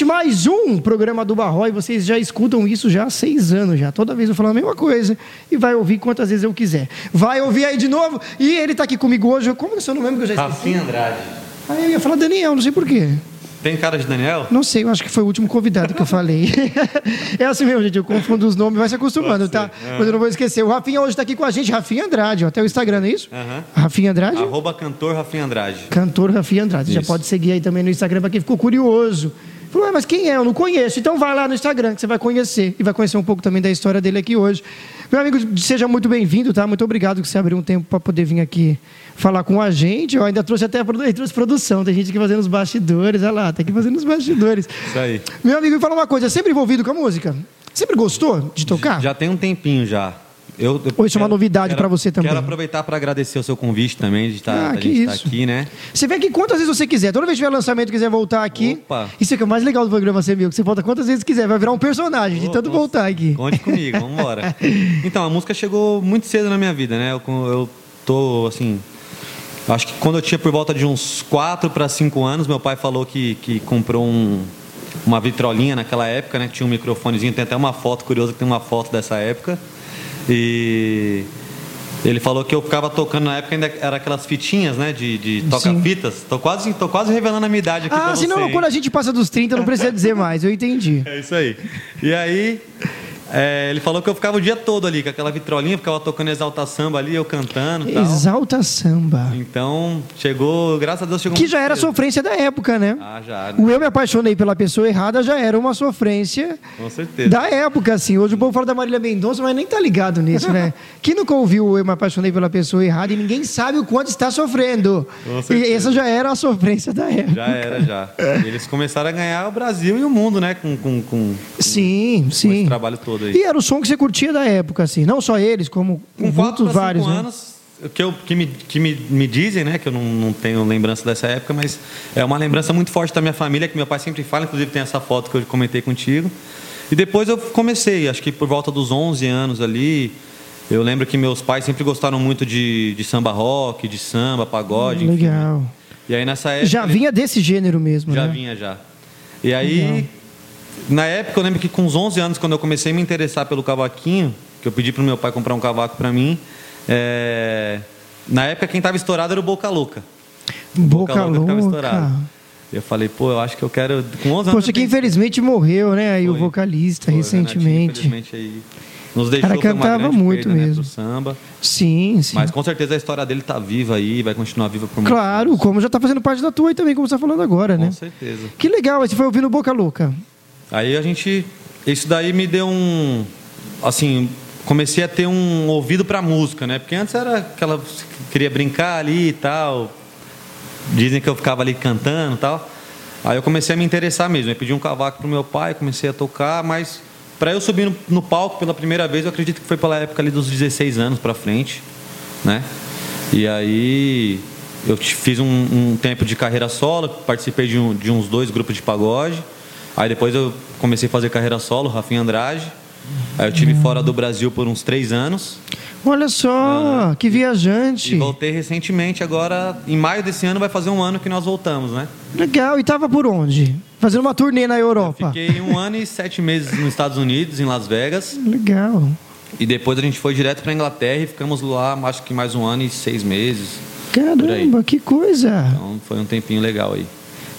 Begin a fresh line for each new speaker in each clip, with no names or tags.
gente, mais um programa do Barró e vocês já escutam isso já há seis anos já. Toda vez eu falo a mesma coisa e vai ouvir quantas vezes eu quiser. Vai ouvir aí de novo e ele tá aqui comigo hoje. Como que é o seu nome que eu já esqueci?
Rafinha Andrade.
Aí eu ia falar Daniel, não sei porquê.
Tem cara de Daniel?
Não sei, eu acho que foi o último convidado que eu falei. é assim mesmo, gente. Eu confundo os nomes, vai se acostumando, tá? Mas eu não vou esquecer. O Rafinha hoje está aqui com a gente, Rafinha Andrade, ó, até o Instagram, não é isso?
Aham.
Rafinha Andrade?
Arroba cantor Rafinha Andrade.
Cantor Rafinha Andrade. Você já
Isso.
pode seguir aí também no Instagram para quem ficou curioso. Falou, "Ué, mas quem é? Eu não conheço. Então vai lá no Instagram que você vai conhecer. E vai conhecer um pouco também da história dele aqui hoje. Meu amigo, seja muito bem-vindo, tá? Muito obrigado que você abriu um tempo para poder vir aqui falar com a gente. Eu ainda trouxe até trouxe produção. Tem gente aqui fazendo os bastidores. Olha lá, tá aqui fazendo os bastidores.
Isso aí.
Meu amigo, me fala uma coisa. Sempre envolvido com a música? Sempre gostou de tocar?
Já tem um tempinho já. Eu, eu
é uma novidade pra você também?
Quero aproveitar para agradecer o seu convite também, de estar
Ah,
estar
isso.
aqui, né?
Você vem aqui quantas vezes você quiser. Toda vez que tiver lançamento e quiser voltar aqui.
Opa.
Isso é que é o mais legal do programa, você viu? Que você volta quantas vezes quiser. Vai virar um personagem de
Ô,
tanto
conte-
voltar aqui.
Conte comigo, vamos embora. Então, a música chegou muito cedo na minha vida, né? Eu, eu tô, assim... Acho que quando eu tinha por volta de uns 4 para 5 anos, meu pai falou que, que comprou um, uma vitrolinha naquela época, né? Que tinha um microfonezinho, tem até uma foto curiosa que tem uma foto dessa época. E ele falou que eu ficava tocando na época ainda era aquelas fitinhas, né? De, de toca-fitas. Tô quase, tô quase revelando a minha idade aqui
Ah,
você.
senão
hein?
quando a gente passa dos 30, não precisa dizer mais. Eu entendi.
É isso aí. E aí, é, ele falou que eu ficava o dia todo ali com aquela vitrolinha, ficava tocando exalta samba ali, eu cantando e tal.
Exalta samba.
Então, chegou, graças a Deus chegou
Que já era sofrência da época, né?
Ah, já, né?
O Eu Me Apaixonei pela Pessoa Errada já era uma sofrência
com certeza.
da época, assim. Hoje o povo fala da Marília Mendonça, mas nem tá ligado nisso, né? Quem nunca ouviu o Eu Me Apaixonei pela Pessoa Errada e ninguém sabe o quanto está sofrendo.
Com
E
certeza.
essa já era a sofrência da época.
Já era, já. E eles começaram a ganhar o Brasil e o mundo, né? Com, com, com,
Sim,
com
sim.
esse trabalho todo aí.
E era o som que você curtia da época, assim. Não só eles, como
Com
muitos
4 para 5
vários, né?
anos, que, eu, que, me, que me, me dizem, né? Que eu não, não tenho lembrança dessa época, mas é uma lembrança muito forte da minha família, que meu pai sempre fala, inclusive tem essa foto que eu comentei contigo. E depois eu comecei, acho que por volta dos 11 anos ali, eu lembro que meus pais sempre gostaram muito de, de samba rock, de samba, pagode, enfim.
Legal.
E aí nessa época...
Já vinha desse gênero mesmo,
já
né?
vinha, já. E aí,
Legal.
Na época, eu lembro que com uns 11 anos, quando eu comecei a me interessar pelo cavaquinho, que eu pedi pro meu pai comprar um cavaco para mim, é, na época quem tava estourado era o Boca Louca.
Boca,
ficava
louca.
estourado. Eu falei, pô, eu acho que eu quero. Com 11 anos.
Poxa, que infelizmente morreu, né? Aí o
Foi.
vocalista
Foi, o
recentemente.
Renatinho, infelizmente, aí nos deixou uma
cantava muito
perda, né,
mesmo.
pro samba.
Sim, sim.
Mas com certeza a história dele tá viva aí, vai continuar viva por muito
Claro, como já tá fazendo parte da tua aí também, como você tá falando agora,
Com
né?
certeza.
Que legal, você foi ouvindo Boca Louca.
Aí a gente. Isso daí me deu um. Assim, comecei a ter um ouvido pra música, né? Porque antes era aquela. Queria brincar ali e tal. Dizem que eu ficava ali cantando e tal. Aí eu comecei a me interessar mesmo. Eu pedi um cavaco pro meu pai, comecei a tocar, mas para eu subir no, no palco pela primeira vez, eu acredito que foi pela época ali dos 16 anos pra frente, né? E aí eu fiz um, um tempo de carreira solo, participei de, um- de uns dois grupos de pagode. Aí depois eu comecei a fazer carreira solo, Rafinha Andrade. Aí eu tive fora do Brasil por uns três anos.
Olha só, que viajante.
E voltei recentemente, agora, em maio desse ano, vai fazer um ano que nós voltamos, né?
Legal, e tava por onde? Fazendo uma turnê na Europa.
Fiquei um ano e sete meses nos Estados Unidos, em Las Vegas.
Legal.
E depois a gente foi direto para Inglaterra e ficamos lá, acho que mais um ano e seis meses.
Caramba, que coisa.
Então foi um tempinho legal aí.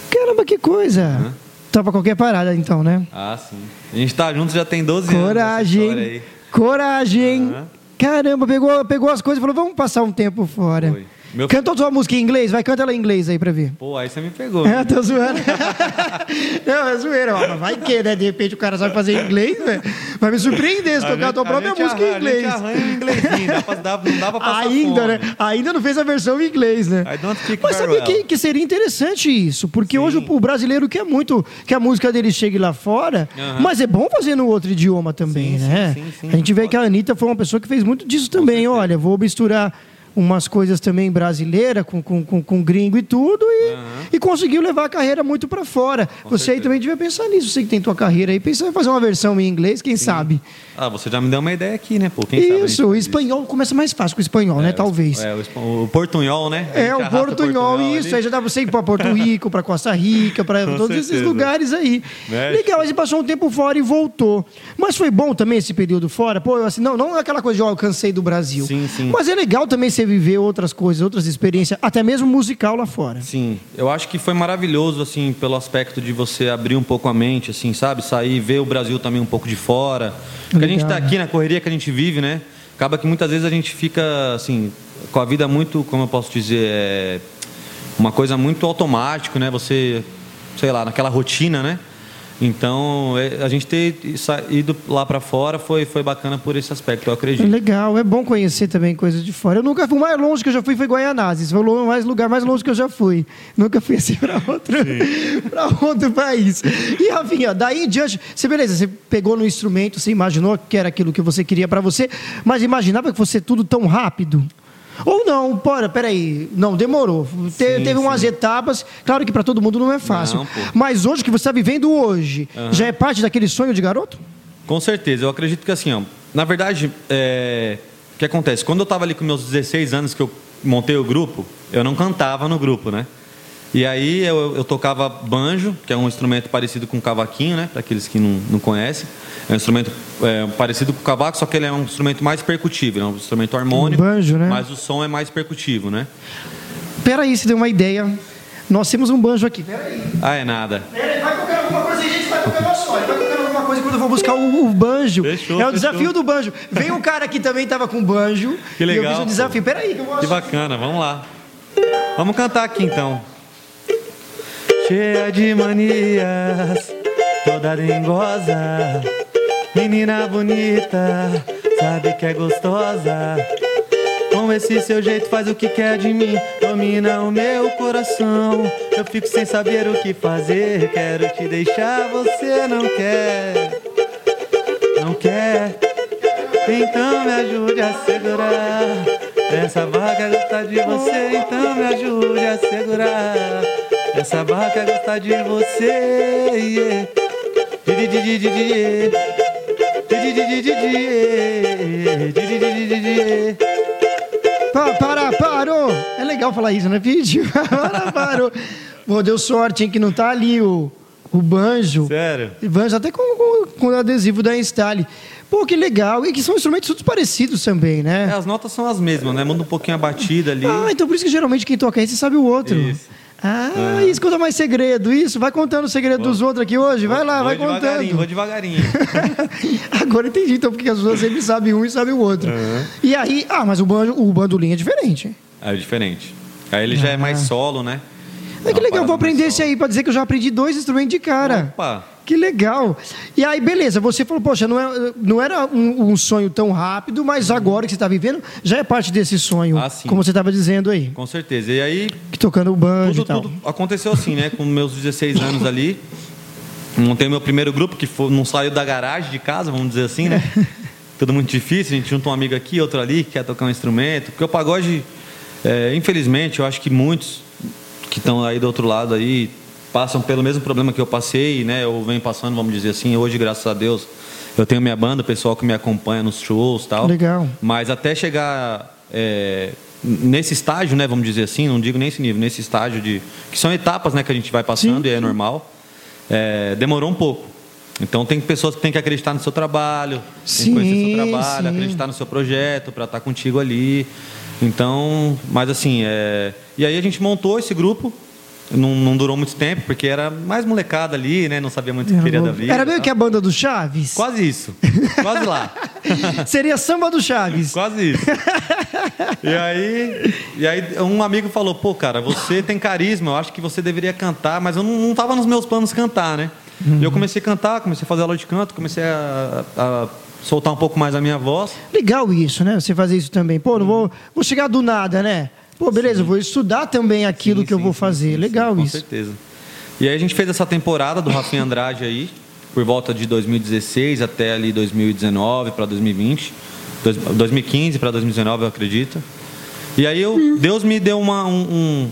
Caramba, que coisa. Tava qualquer parada então, né?
Ah, sim. A gente tá junto já tem 12 anos. essa
Coragem.
história aí.
Coragem.
Aham.
Caramba, pegou, pegou as coisas e falou, vamos passar um tempo fora.
Foi. Meu-
Canta sua música em inglês? Vai, canta ela em inglês aí pra ver.
Pô, aí você me pegou.
É, tô zoando. Não, é zoeira. ó, mas Vai que, né? De repente o cara sabe fazer inglês, velho. Vai me surpreender se tocar a tua própria música em inglês.
A gente arranha inglesinho, dá pra, dá, não dá pra passar
Ainda,
fome.
né? Ainda não fez a versão em inglês, né?
I don't speak
Mas sabia
well.
que, que seria interessante isso? Porque
Sim.
hoje o, o brasileiro quer muito que a música dele chegue lá fora,
Aham.
mas é bom fazer no outro idioma também,
Sim,
né?
sim, sim,
a gente vê que a Anitta foi uma pessoa que fez muito disso também. Olha, vou misturar umas coisas também brasileiras, com, com, com, com gringo e tudo, e, e conseguiu levar a carreira muito para fora. você aí
certeza.
também devia pensar nisso, você que tem tua carreira aí, pensa em fazer uma versão em inglês, quem sabe?
Ah, você já me deu uma ideia aqui, né? Pô, quem
Isso, o espanhol começa mais fácil com o espanhol, né?
É, o-
Talvez.
É, o, espa- o portunhol, né?
É, o
arrasta
portunhol, isso.
ali.
Aí já dá pra você ir para Porto Rico, para Costa Rica, para
Com
todos esses
certeza.
lugares aí. Legal, mas você passou um tempo fora e voltou. Mas foi bom também esse período fora? Pô, eu, assim, não, não é aquela coisa de, ó, eu cansei do Brasil.
Sim, sim.
Mas é legal também você viver outras coisas, outras experiências, até mesmo musical lá fora.
Sim, eu acho que foi maravilhoso, assim, pelo aspecto de você abrir um pouco a mente, assim, sabe? Sair, ver o Brasil também um pouco de fora. Porque a gente
Legal.
está aqui na correria que a gente vive, né? Acaba que muitas vezes a gente fica, assim, com a vida muito, como eu posso dizer, é uma coisa muito automático, né? Você, sei lá, naquela rotina, né? Então, é, a gente ter ido lá para fora foi, foi bacana por esse aspecto, eu acredito.
Legal, é bom conhecer também coisas de fora. Eu nunca fui, o mais longe que eu já fui foi Guaianazes, foi o mais lugar mais longe que eu já fui. Nunca fui assim para outro, pra outro país. E Rafinha, daí em diante, você beleza, você pegou no instrumento, você imaginou que era aquilo que você queria para você, mas imaginava que fosse tudo tão rápido? Ou não, pora, peraí, não, demorou. Te-
Sim,
teve umas
sim.
etapas, claro que para todo mundo não é fácil.
Não,
mas hoje, o que você está vivendo hoje, já é parte daquele sonho de garoto?
Com certeza, eu acredito que assim, ó, na verdade, é, o que acontece? Quando eu estava ali com meus 16 anos que eu montei o grupo, eu não cantava no grupo, né? E aí eu, eu tocava banjo, que é um instrumento parecido com cavaquinho, né? Para aqueles que não, não conhecem. É um instrumento é, parecido com o cavaco, só que ele é um instrumento mais percutivo, é um instrumento harmônico,
Um banjo, né?
mas o som é mais percutivo, né?
Peraí, você deu uma ideia. Nós temos um banjo aqui, peraí.
Ah, é nada.
Peraí, vai tocando alguma coisa aí, gente, vai tocando a só. Vai tocando alguma coisa quando eu vou buscar o, o banjo.
Fechou,
é o
fechou.
desafio do banjo. Vem um cara aqui também tava com banjo.
Que
E eu
legal,
fiz o
pô.
desafio. Peraí, que eu vou
Que bacana, vamos lá. Vamos cantar aqui então. Cheia de manias, toda dengosa, menina bonita, sabe que é gostosa. Com esse seu jeito faz o que quer de mim, domina o meu coração. Eu fico sem saber o que fazer, quero te deixar, você não quer, não quer. Então me ajude a segurar. Essa vaca gosta de você, então me ajude a segurar. Essa vaca gosta de você. yeah.
Pa, para, parou. É legal falar isso, né, Pide? para, parou. Pô, deu sorte, hein, que não tá ali o, o banjo.
Sério?
E Banjo até com, com, com o adesivo da Instale. Pô, que legal. E que são instrumentos todos parecidos também, né?
É, as notas são as mesmas, né? Muda um pouquinho a batida ali.
Ah, então por isso que geralmente quem toca esse sabe o outro.
Isso.
Ah, isso conta mais segredo, isso. Vai contando o segredo dos outros aqui hoje. Vai lá,
vou
vai
devagarinho, vou
contando.
devagarinho.
Agora entendi, então, porque as pessoas sempre sabem um e sabem o outro. E aí, ah, mas o, banjo, o bandolim é diferente.
É diferente. Aí ele já é mais solo, né?
É que legal, vou aprender esse aí pra dizer que eu já aprendi dois instrumentos de cara.
Opa!
Que legal. E aí, beleza, você falou, poxa, não, é- não era um, um sonho tão rápido, mas agora que você está vivendo, já é parte desse sonho,
Ah,
como você estava dizendo aí.
Com certeza. E aí,
Que tocando o banjo
tudo,
e tal.
tudo aconteceu assim, né? Com meus 16 anos ali, montei meu primeiro grupo, que foi, não saiu da garagem de casa, vamos dizer assim, né? Tudo muito difícil, a gente junta um amigo aqui, outro ali, que quer tocar um instrumento. Porque o pagode, é, infelizmente, eu acho que muitos que estão aí do outro lado aí passam pelo mesmo problema que eu passei, né? Eu venho passando, vamos dizer assim. Hoje, graças a Deus, eu tenho minha banda, o pessoal que me acompanha nos shows e tal.
Legal.
Mas até chegar é, nesse estágio, né, vamos dizer assim, não digo nesse nível, nesse estágio de que são etapas, né, que a gente vai passando
Sim,
e é normal. é, demorou um pouco. Então tem pessoas que têm que acreditar no seu trabalho, tem
Sim,
que conhecer o seu trabalho,
sim.
acreditar no seu projeto para estar contigo ali. Então, mas assim, é... e aí a gente montou esse grupo. Não, não durou muito tempo, porque era mais molecada ali, né? Não sabia muito o que queria da vida.
Era meio que a banda do Chaves?
Quase isso. Quase lá.
Seria samba do Chaves.
Quase isso. E aí, e aí um amigo falou, pô, cara, você tem carisma, eu acho que você deveria cantar, mas eu não, não tava nos meus planos cantar, né? E eu comecei a cantar, comecei a fazer aula de canto, comecei a, a soltar um pouco mais a minha voz.
Legal isso, né? Você fazer isso também. Pô, não vou, vou chegar do nada, né? Pô, beleza, vou estudar também aquilo
Sim,
que eu
sim,
vou
sim,
fazer.
sim,
Legal
sim, com
isso.
certeza. E aí a gente fez essa temporada do Rafinha Andrade aí, por volta de 2016 até ali 2019 para 2020. Dois- 2015 para 2019, eu acredito. E aí eu, Deus me deu uma, um,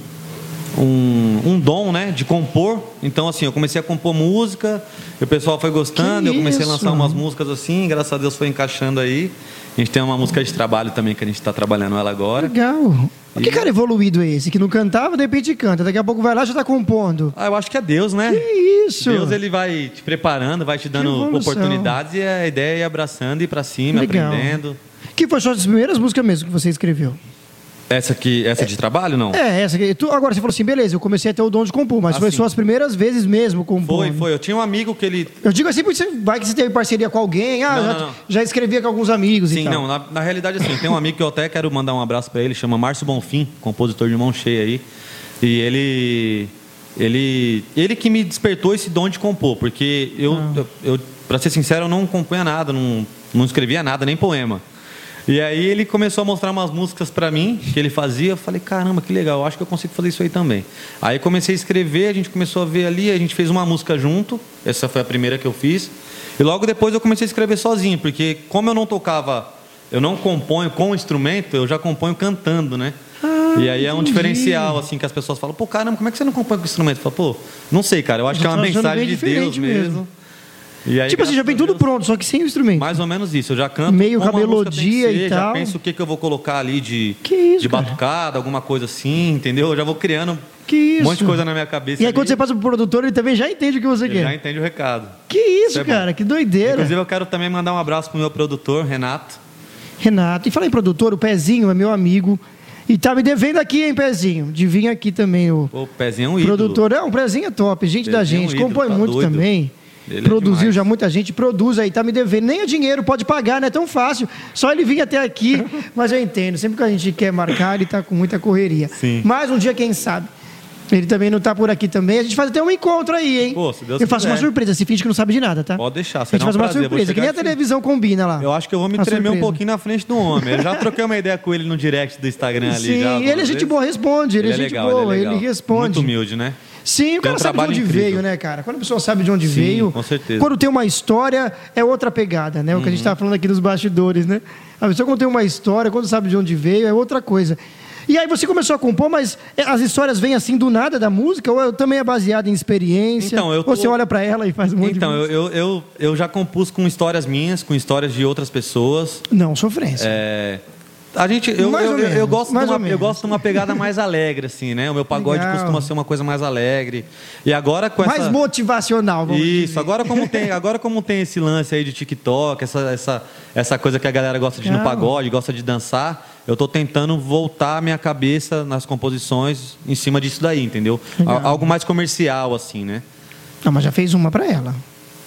um, um, dom, né, de compor. Então, assim, eu comecei a compor música, e o pessoal foi gostando,
Que
eu comecei
isso?
a lançar umas músicas assim, graças a Deus foi encaixando aí. A gente tem uma música de trabalho também que a gente está trabalhando ela agora.
Legal. Que cara evoluído é esse? Que não cantava, de repente canta. Daqui a pouco vai lá e já tá compondo.
Ah, eu acho que é Deus, né?
Que isso?
Deus ele vai te preparando, vai te dando oportunidades e a ideia é ir abraçando, ir pra cima,
Legal.
aprendendo.
Que foi só as primeiras músicas mesmo que você escreveu?
Essa aqui, essa de trabalho, não?
É, essa aqui. Tu, agora você falou assim, beleza, eu comecei a ter o dom de compor, mas
Ah,
foi só as primeiras vezes mesmo compondo.
Foi, foi. Eu tinha um amigo que ele.
Eu digo assim porque vai que você teve parceria com alguém, ah,
Não,
já,
não,
já escrevia com alguns amigos e
Sim,
tal.
não, na, na realidade, assim, tem um amigo que eu até quero mandar um abraço pra ele, chama Márcio Bonfim, compositor de mão cheia aí. E ele. Ele, ele que me despertou esse dom de compor, porque eu,
Ah.
eu, eu para ser sincero, eu não compunha nada, não, não escrevia nada, nem poema. E aí ele começou a mostrar umas músicas pra mim que ele fazia. Eu falei, caramba, que legal, eu acho que eu consigo fazer isso aí também. Aí comecei a escrever, a gente começou a ver ali, a gente fez uma música junto. Essa foi a primeira que eu fiz. E logo depois eu comecei a escrever sozinho, porque como eu não tocava, eu não componho com instrumento, eu já componho cantando, né?
Ah,
e aí é um diferencial, assim, que as pessoas falam, pô, caramba, como é que você não compõe com instrumento? Eu falo, pô, não sei, cara, eu acho que é uma mensagem de Deus mesmo.
mesmo.
Aí,
tipo assim, já vem tudo
Deus,
pronto, só que sem o instrumento.
mais ou menos isso. Eu já canto
Meio com melodia e tal.
Já penso o que, que eu vou colocar ali de,
isso,
de batucada, alguma coisa assim, entendeu? Eu já vou criando
Que isso?
um monte de coisa na minha cabeça.
E aí
ali,
quando você passa pro produtor, ele também já entende o que você
ele
quer.
já entende o recado.
Que isso,
é
cara, que doideira.
Inclusive, eu quero também mandar um abraço pro meu produtor, Renato.
Renato. E fala em produtor, o Pezinho é meu amigo. E tá me devendo aqui, hein, Pezinho? De vir aqui também o
o Pezinho é um ídolo.
produtor. É, um Pezinho é top, gente da
Pezinho é um
gente.
ídolo,
compõe
tá
muito
doido.
também.
Ele é
Produziu
demais.
já muita gente, produz aí, tá me devendo. Nem o dinheiro pode pagar, não é tão fácil. Só ele vir até aqui, mas eu entendo. Sempre que a gente quer marcar, ele tá com muita correria.
Sim.
Mas um dia, quem sabe? Ele também não tá por aqui também. A gente faz até um encontro aí, hein?
Pô, se Deus
eu faço uma
quiser.
surpresa, se finge que não sabe de nada, tá?
Pode deixar,
A gente
será um
faz uma
prazer,
surpresa, que nem a televisão combina lá.
Eu acho que eu vou me
Uma
tremer um
surpresa.
pouquinho na frente do homem. Eu já troquei uma ideia com ele no direct do Instagram ali.
Sim,
já,
ele é gente boa, responde. Ele, é gente
legal,
boa,
ele, é
ele responde.
Muito humilde, né?
Sim, o cara
um
sabe de onde
incrível.
veio, né, cara? Quando a pessoa sabe de onde
Sim,
veio.
com certeza.
Quando tem uma história, é outra pegada, né? O que a gente
Uhum.
estava falando aqui nos bastidores, né? A pessoa quando tem uma história, quando sabe de onde veio, é outra coisa. E aí você começou a compor, mas é, as histórias vêm assim do nada da música? Ou é- também é baseado em experiência?
Então, eu
Ou
tô-
você olha pra ela e faz um monte
Então,
de
eu, eu, eu já compus com histórias minhas, com histórias de outras pessoas.
Não, sofrência.
É, a gente, eu,
Mais
eu,
ou
eu, eu
menos,
gosto de
mais
uma,
ou menos.
eu gosto de uma pegada mais alegre, assim, né? O meu pagode
Legal.
costuma ser uma coisa mais alegre. E agora com
Mais
essa...
motivacional, vamos
Isso,
dizer.
agora como, tem, agora como tem esse lance aí de TikTok, essa, essa, essa coisa que a galera gosta de ir no pagode, gosta de dançar, eu tô tentando voltar a minha cabeça nas composições em cima disso daí, entendeu?
Legal.
Algo mais comercial, assim, né?
Não, mas já fez uma pra ela.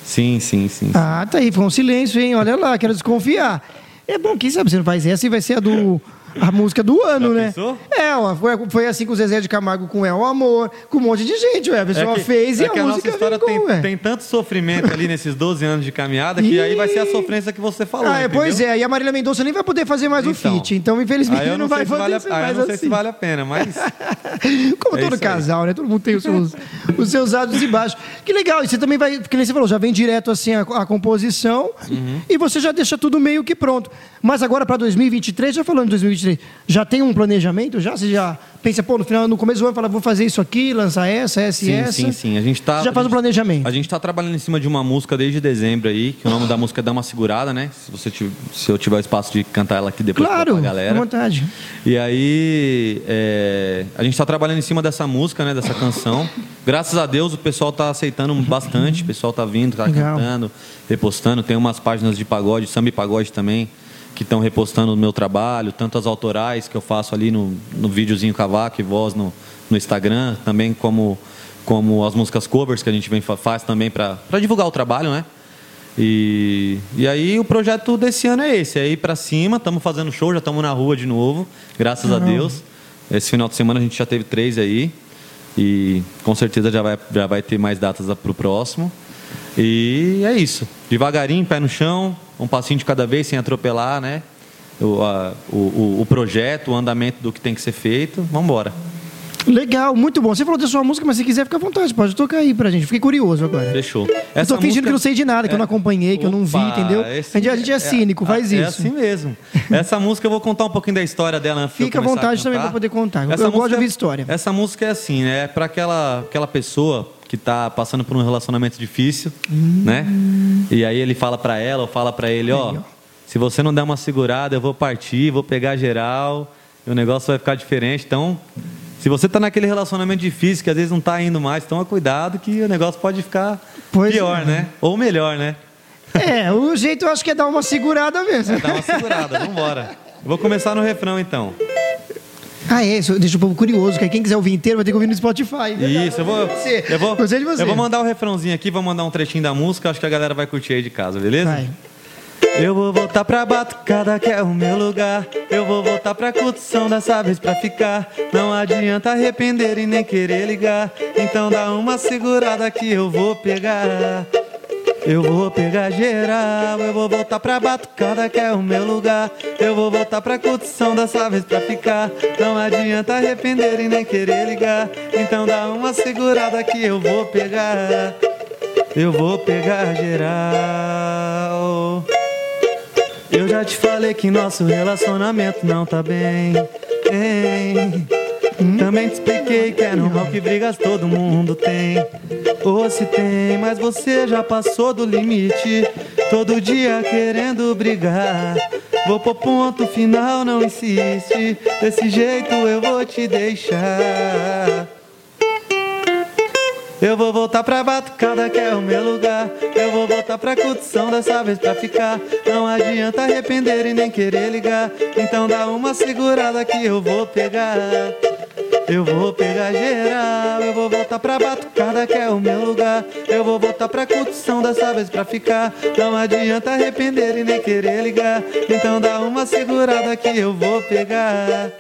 Sim, sim, sim.
Ah, tá aí, foi um silêncio, hein? Olha lá, quero desconfiar. É bom, quem sabe você não faz essa e vai ser a do. A música do ano,
Já
né?
pensou?
É, ó, foi, foi assim com o Zezé de Camargo com É o Amor, com um monte de gente, ué. A pessoa
que-
fez e
é
a
que a
música
nossa história
ficou,
tem,
ué.
tem tanto sofrimento ali nesses 12 anos de caminhada que aí vai ser a sofrência que você falou.
Ah, é, pois é, e a Marília Mendonça nem vai poder fazer mais o
Então.
feat, então infelizmente não,
não,
vai
se vale, a, aí eu
mais
não sei
assim.
se vale a pena, mas
Como
É
todo
isso aí.
casal, né? Todo mundo tem os seus, os seus altos e baixos. Que legal, e você também vai, que nem você falou, já vem direto assim a, a composição
Uhum.
e você já deixa tudo meio que pronto. Mas agora para 2023, já falando de 2023, já tem um planejamento já? Você já pensa, pô, no final, no começo do ano, fala, vou fazer isso aqui, lançar essa, essa e
sim,
essa?
sim, sim. A gente tá.
Já faz o
gente-
planejamento.
A gente está trabalhando em cima de uma música desde dezembro aí, que o nome da música é Dá uma Segurada, né? Se, você tiver, se eu tiver espaço de cantar ela aqui depois
Claro,
pra
à
galera.
vontade.
E aí, é, a gente está trabalhando em cima dessa música, né, dessa canção. Graças a Deus o pessoal está aceitando bastante, o pessoal está vindo, está cantando, repostando. Tem umas páginas de pagode, samba e pagode também, que estão repostando o meu trabalho, tanto as autorais que eu faço ali no, no videozinho cavaco e voz no, no Instagram, também como, como as músicas covers que a gente vem fa- faz também para divulgar o trabalho, né? E, e aí o projeto desse ano é esse, é ir para cima, estamos fazendo show, já estamos na rua de novo, graças a Deus. Esse final de semana a gente já teve três aí e com certeza já vai, já vai ter mais datas para o próximo. E é isso, devagarinho, pé no chão, um passinho de cada vez, sem atropelar, né? O, a- o, o, projeto, o andamento do que tem que ser feito, vamos embora.
Legal, muito bom. Você falou da sua música, mas se quiser, fica à vontade. Pode tocar aí pra gente. Fiquei curioso agora.
Fechou.
eu tô fingindo que não sei de nada, que eu não acompanhei, que eu não vi,
Opa,
entendeu?
esse-
a, gente, a gente é cínico, faz
é,
isso.
É assim mesmo. Essa música eu vou contar um pouquinho da história dela antes
Fica à vontade também pra poder contar. Eu
Essa
gosto de
música-
ouvir história.
Essa música é assim, né? É pra aquela, aquela pessoa que tá passando por um relacionamento difícil,
Hum.
né? E aí ele fala pra ela ou fala pra ele, ó,
ó.
se você não der uma segurada, eu vou partir, vou pegar geral, e o negócio vai ficar diferente. Então, se você tá naquele relacionamento difícil que às vezes não tá indo mais, toma cuidado que o negócio pode ficar
Pois
pior,
é.
né? Ou melhor, né?
É, o jeito eu acho que é dar uma segurada mesmo.
Dá uma segurada, vambora. Eu vou começar no refrão então.
Ah, é, isso deixa o povo curioso, que quem quiser ouvir inteiro vai ter que ouvir no Spotify.
Isso, eu vou. Eu vou,
Gostei de você.
eu vou mandar o refrãozinho aqui, vou mandar um trechinho da música, acho que a galera vai curtir aí de casa, beleza?
Vai.
Eu vou voltar pra batucada, que é o meu lugar. Eu vou voltar pra curtição dessa vez pra ficar. Não adianta arrepender e nem querer ligar. Então dá uma segurada que eu vou pegar. Eu vou pegar geral, eu vou voltar pra batucada que é o meu lugar. Eu vou voltar pra curtição dessa vez pra ficar. Não adianta arrepender e nem querer ligar. Então dá uma segurada que eu vou pegar. Eu vou pegar geral. Eu já te falei que nosso relacionamento não tá bem. Hein? Também te expliquei que é normal que brigas todo mundo tem. Ou se tem, mas você já passou do limite. Todo dia querendo brigar. Vou pro ponto final, não insiste. Desse jeito eu vou te deixar. Eu vou voltar pra batucada que é o meu lugar. Eu vou voltar pra curtição dessa vez pra ficar. Não adianta arrepender e nem querer ligar. Então dá uma segurada que eu vou pegar. Eu vou pegar geral, eu vou voltar pra batucada que é o meu lugar. Eu vou voltar pra curtição dessa vez pra ficar. Não adianta arrepender e nem querer ligar. Então dá uma segurada que eu vou pegar.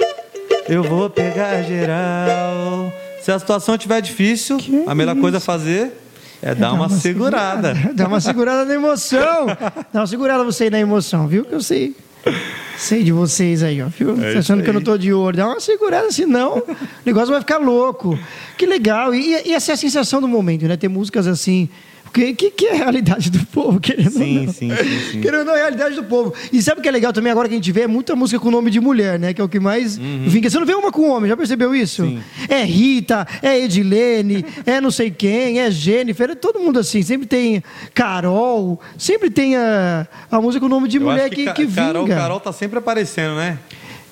Eu vou pegar geral. Se a situação estiver difícil,
Que
a melhor coisa a
isso?
fazer é dar uma segurada.
Dá uma segurada na emoção. Dá uma segurada você na emoção, viu? Que eu sei. Sei de vocês aí, ó. Viu?
Isso
achando que eu não tô de olho. Dá uma segurada, senão o negócio vai ficar louco. Que legal. E, e essa é a sensação do momento, né? Ter músicas assim. Porque que, que é a realidade do povo, querendo
Sim,
ou não.
sim, sim, sim.
Querendo ou não, é a realidade do povo. E sabe o que é legal também agora que a gente vê? É muita música com nome de mulher, né? Que é o que mais vinga. Você não vê uma com homem, já percebeu isso?
Uhum. Sim.
É Rita, é Edilene, é não sei quem, é Jennifer, é todo mundo assim. Sempre tem Carol, sempre tem a, a música com nome de
Eu
mulher que,
Ca-
que vinga.
Carol, Carol tá sempre aparecendo, né?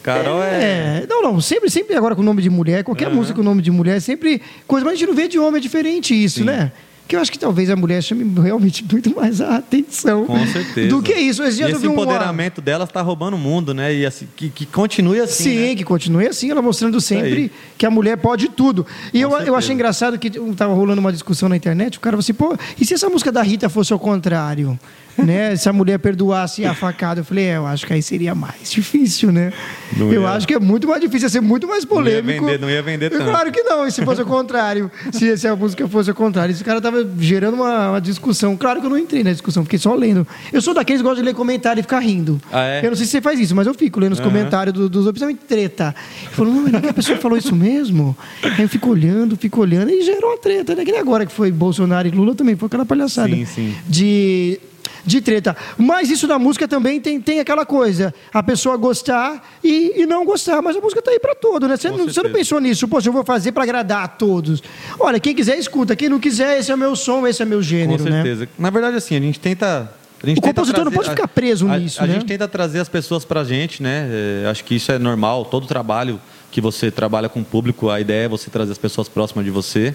Carol é.
É, não, não, sempre, sempre agora com nome de mulher, qualquer
Aham.
música com nome de mulher, sempre coisa, mas a gente não vê de homem, é diferente isso,
Sim.
né? Que eu acho que talvez a mulher chame realmente muito mais a atenção
Com certeza.
do que isso.
Esse
um-
empoderamento dela está roubando o mundo, né? E assim, que, que continue assim.
Sim,
né?
que continue assim, ela mostrando sempre que a mulher pode tudo. E eu, eu
certeza.
achei engraçado que tava rolando uma discussão na internet, o cara falou assim, pô, e se essa música da Rita fosse ao contrário? Né? Se a mulher perdoasse a facada, eu falei, é, eu acho que aí seria mais difícil, né?
Não
eu
ia-
acho que é muito mais difícil, ia ser muito mais
ia
polêmico.
vender- não ia vender tanto.
Claro que não, e se fosse ao contrário, se, se a música fosse ao contrário. Esse cara tava gerando uma, uma discussão. Claro que eu não entrei na discussão, fiquei só lendo. Eu sou daqueles que gostam de ler comentário e ficar rindo.
Ah, é?
Eu não sei se você faz isso, mas eu fico lendo os
Aham.
comentários do- dos outros, principalmente treta. Eu falo, não, mas a pessoa falou isso mesmo? Aí eu fico olhando, fico olhando, e gerou a treta, né? Que nem agora que foi Bolsonaro e Lula também, foi aquela palhaçada.
Sim, sim.
De, de treta. Mas isso da música também tem, tem aquela coisa, a pessoa gostar e, e não gostar, mas a música tá aí para todo, né? Você
Com
não, você não pensou nisso, poxa, eu vou fazer para agradar a todos. Olha, quem quiser escuta, quem não quiser, esse é o meu som, esse é meu
Com
gênero, né?
certeza. Na verdade, assim, a gente tenta. A gente
O
tenta
compositor não
trazer-
pode ficar preso
a,
nisso,
a
né?
gente tenta trazer as pessoas pra gente, né? É, acho que isso é normal. Todo trabalho que você trabalha com o público, a ideia é você trazer as pessoas próximas de você.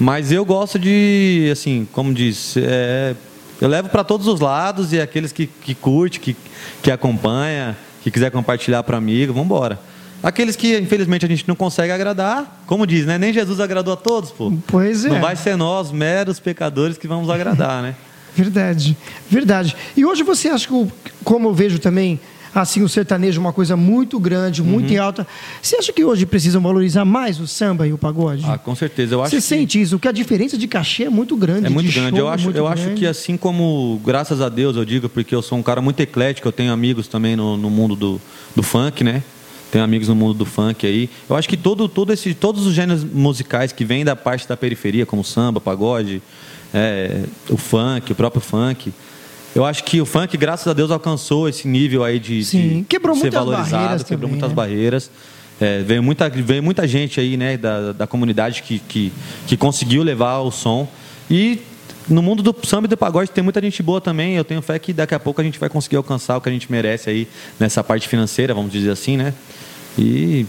Mas eu gosto de, assim, como diz, é, eu levo para todos os lados e aqueles que, que curte, que, que acompanha, que quiser compartilhar para amigo, vamos embora. Aqueles que, infelizmente, a gente não consegue agradar, como diz, né? Nem Jesus agradou a todos, pô.
Pois é.
Não vai ser nós, meros pecadores, que vamos agradar, né?
Verdade, verdade. E hoje você acha que, como eu vejo também, assim, o sertanejo é uma coisa muito grande, muito
Uhum.
em alta. Você acha que hoje precisam valorizar mais o samba e o pagode?
Ah, com certeza. Eu acho
você
que
sente isso? Porque a diferença de cachê é muito grande.
é muito
de
grande.
show
Eu
é
acho, eu acho
grande.
que assim como, graças a Deus, eu digo, porque eu sou um cara muito eclético, eu tenho amigos também no, no mundo do, do funk, né? tenho amigos no mundo do funk aí. Eu acho que todo, todo esse, todos os gêneros musicais que vêm da parte da periferia, como samba, pagode, é, o funk, o próprio funk. Eu acho que o funk, graças a Deus, alcançou esse nível aí de,
Sim,
de
quebrou
ser
muitas
valorizado,
barreiras
quebrou
também,
muitas
né?
barreiras. É, veio, muita, veio muita gente aí, né, da, da comunidade que, que, que conseguiu levar o som. E no mundo do samba e do pagode tem muita gente boa também. Eu tenho fé que daqui a pouco a gente vai conseguir alcançar o que a gente merece aí nessa parte financeira, vamos dizer assim, né? E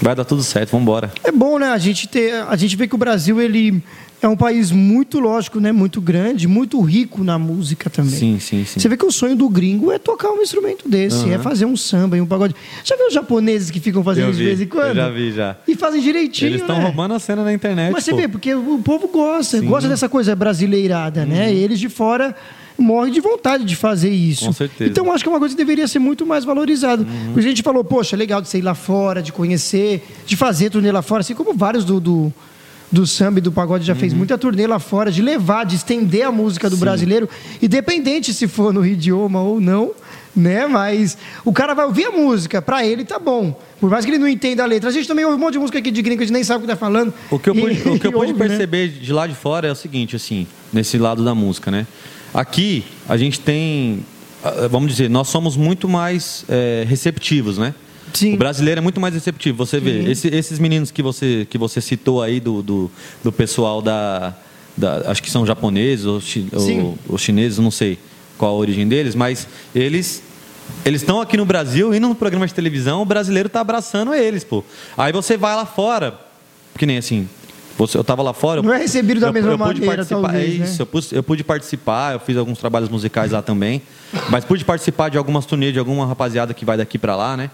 vai dar tudo certo, vamos embora.
É bom, né? A gente ter, a gente vê que o Brasil ele é um país muito lógico, né? Muito grande, muito rico na música também.
Sim, sim, sim.
Você vê que o sonho do gringo é tocar um instrumento desse,
Aham.
é fazer um samba e um pagode. Já viu os japoneses que ficam fazendo isso de vez em quando?
eu já vi, já.
E fazem direitinho,
Eles estão
né?
roubando a cena na internet.
Mas você
pô.
vê, porque o povo gosta,
Sim. Uhum.
gosta dessa coisa brasileirada, né? E eles de fora morrem de vontade de fazer isso.
Com certeza. Uhum.
Então acho que é uma coisa que deveria ser muito mais valorizada. Porque a gente falou, poxa, é legal de você ir lá fora, de conhecer, de fazer turnê lá fora, assim como vários do, do, do samba e do pagode já fez muita turnê lá fora, de levar, de estender a música do
Uhum. Sim.
brasileiro, independente se for no idioma ou não. Né? Mas o cara vai ouvir a música, pra ele tá bom. Por mais que ele não entenda a letra. A gente também ouve um monte de música aqui de gringo, a gente nem sabe o que tá falando.
O que eu
E-
pude, o que eu
e
pude
ouve, né?
perceber de lá de fora é o seguinte, assim, nesse lado da música, né? Aqui a gente tem, ah, vamos dizer, nós somos muito mais eh, receptivos, né?
Sim.
O brasileiro é muito mais receptivo. Você vê, esse- esses meninos que você, que você citou aí do, do, do pessoal da, da- Acho que são japoneses ou, chi, ou, ou chineses, não sei qual a origem deles, mas eles. Eles estão aqui no Brasil, indo no programa de televisão, o brasileiro tá abraçando eles, pô. Aí você vai lá fora, que nem assim, você- eu tava lá fora.
Não é recebido da
eu-
mesma
eu pude
maneira,
participar,
talvez,
é
né?
isso, eu, pude, eu pude participar, eu fiz alguns trabalhos musicais lá também, mas pude participar de algumas turnês de alguma rapaziada que vai daqui para lá, né?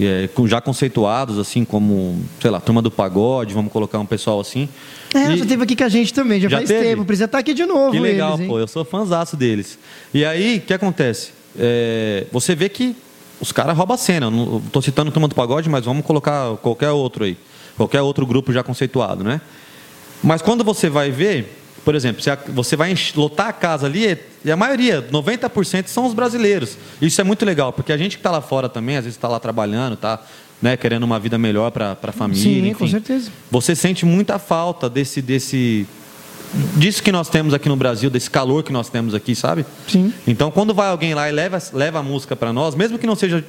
É, já conceituados, assim, como, sei lá, Turma do Pagode, vamos colocar um pessoal assim.
É,
E-
já teve aqui com a gente também, já,
Já
faz
teve?
tempo. Precisa estar aqui de novo.
que legal,
eles,
pô. Eu sou fãzaço deles. E aí, o que acontece? É, você vê que os caras roubam a cena. Eu Não estou citando Turma do Pagode, mas vamos colocar qualquer outro aí. Qualquer outro grupo já conceituado, né? Mas quando você vai ver, por exemplo, você vai lotar a casa ali, e a maioria, 90% são os brasileiros. Isso é muito legal, porque a gente que está lá fora também, às vezes está lá trabalhando, tá né, querendo uma vida melhor para a família.
Sim,
enfim.
com certeza.
Você sente muita falta desse, desse, disso que nós temos aqui no Brasil, desse calor que nós temos aqui, sabe?
Sim.
Então, quando vai alguém lá e leva, leva a música para nós, mesmo que não seja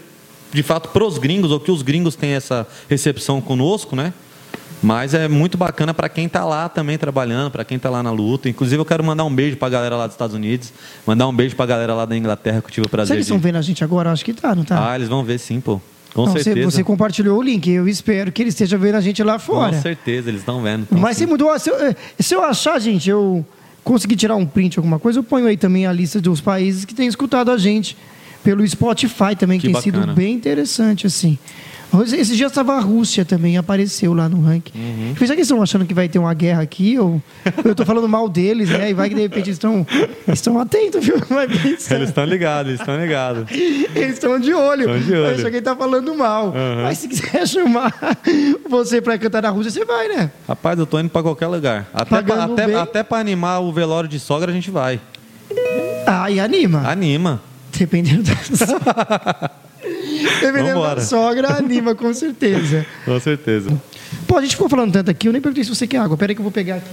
de fato pros gringos, ou que os gringos têm essa recepção conosco, né? Mas é muito bacana para quem está lá também trabalhando, para quem está lá na luta. Inclusive, eu quero mandar um beijo para a galera lá dos Estados Unidos, mandar um beijo para a galera lá da Inglaterra que eu tive o
Será
prazer
que eles estão vendo a gente agora? Acho que tá, não tá?
Ah, eles vão ver sim, pô. Com
Não, você,
certeza.
você compartilhou o link. Eu espero que eles estejam vendo a gente lá fora.
Com certeza, eles estão vendo. Então,
Mas
sim.
se mudou. Se eu, eh, se eu achar, gente, eu conseguir tirar um print, alguma coisa, eu ponho aí também a lista dos países que têm escutado a gente pelo Spotify também, que,
Que
tem sido
bacana.
bem interessante, assim. Esses dias estava a Rússia também, apareceu lá no ranking.
Uhum.
Será que eles estão achando que vai ter uma guerra aqui? Ou eu estou falando mal deles, né? E vai que de repente eles estão, estão atentos, viu?
Eles estão ligados, eles estão ligados.
Eles estão de olho.
Estão de olho.
Acha que ele tá falando mal.
Aham.
Mas se quiser chamar você para cantar na Rússia, você vai, né?
Rapaz, eu tô indo pra qualquer lugar. Até pra, até, até pra animar o velório de sogra, a gente vai.
Ah, e anima.
Anima.
Dependendo da. Dependendo
Vambora.
da sogra, anima, com certeza.
Com certeza.
Pô, a gente ficou falando tanto aqui, eu nem perguntei se você quer água. Pera aí que eu vou pegar aqui.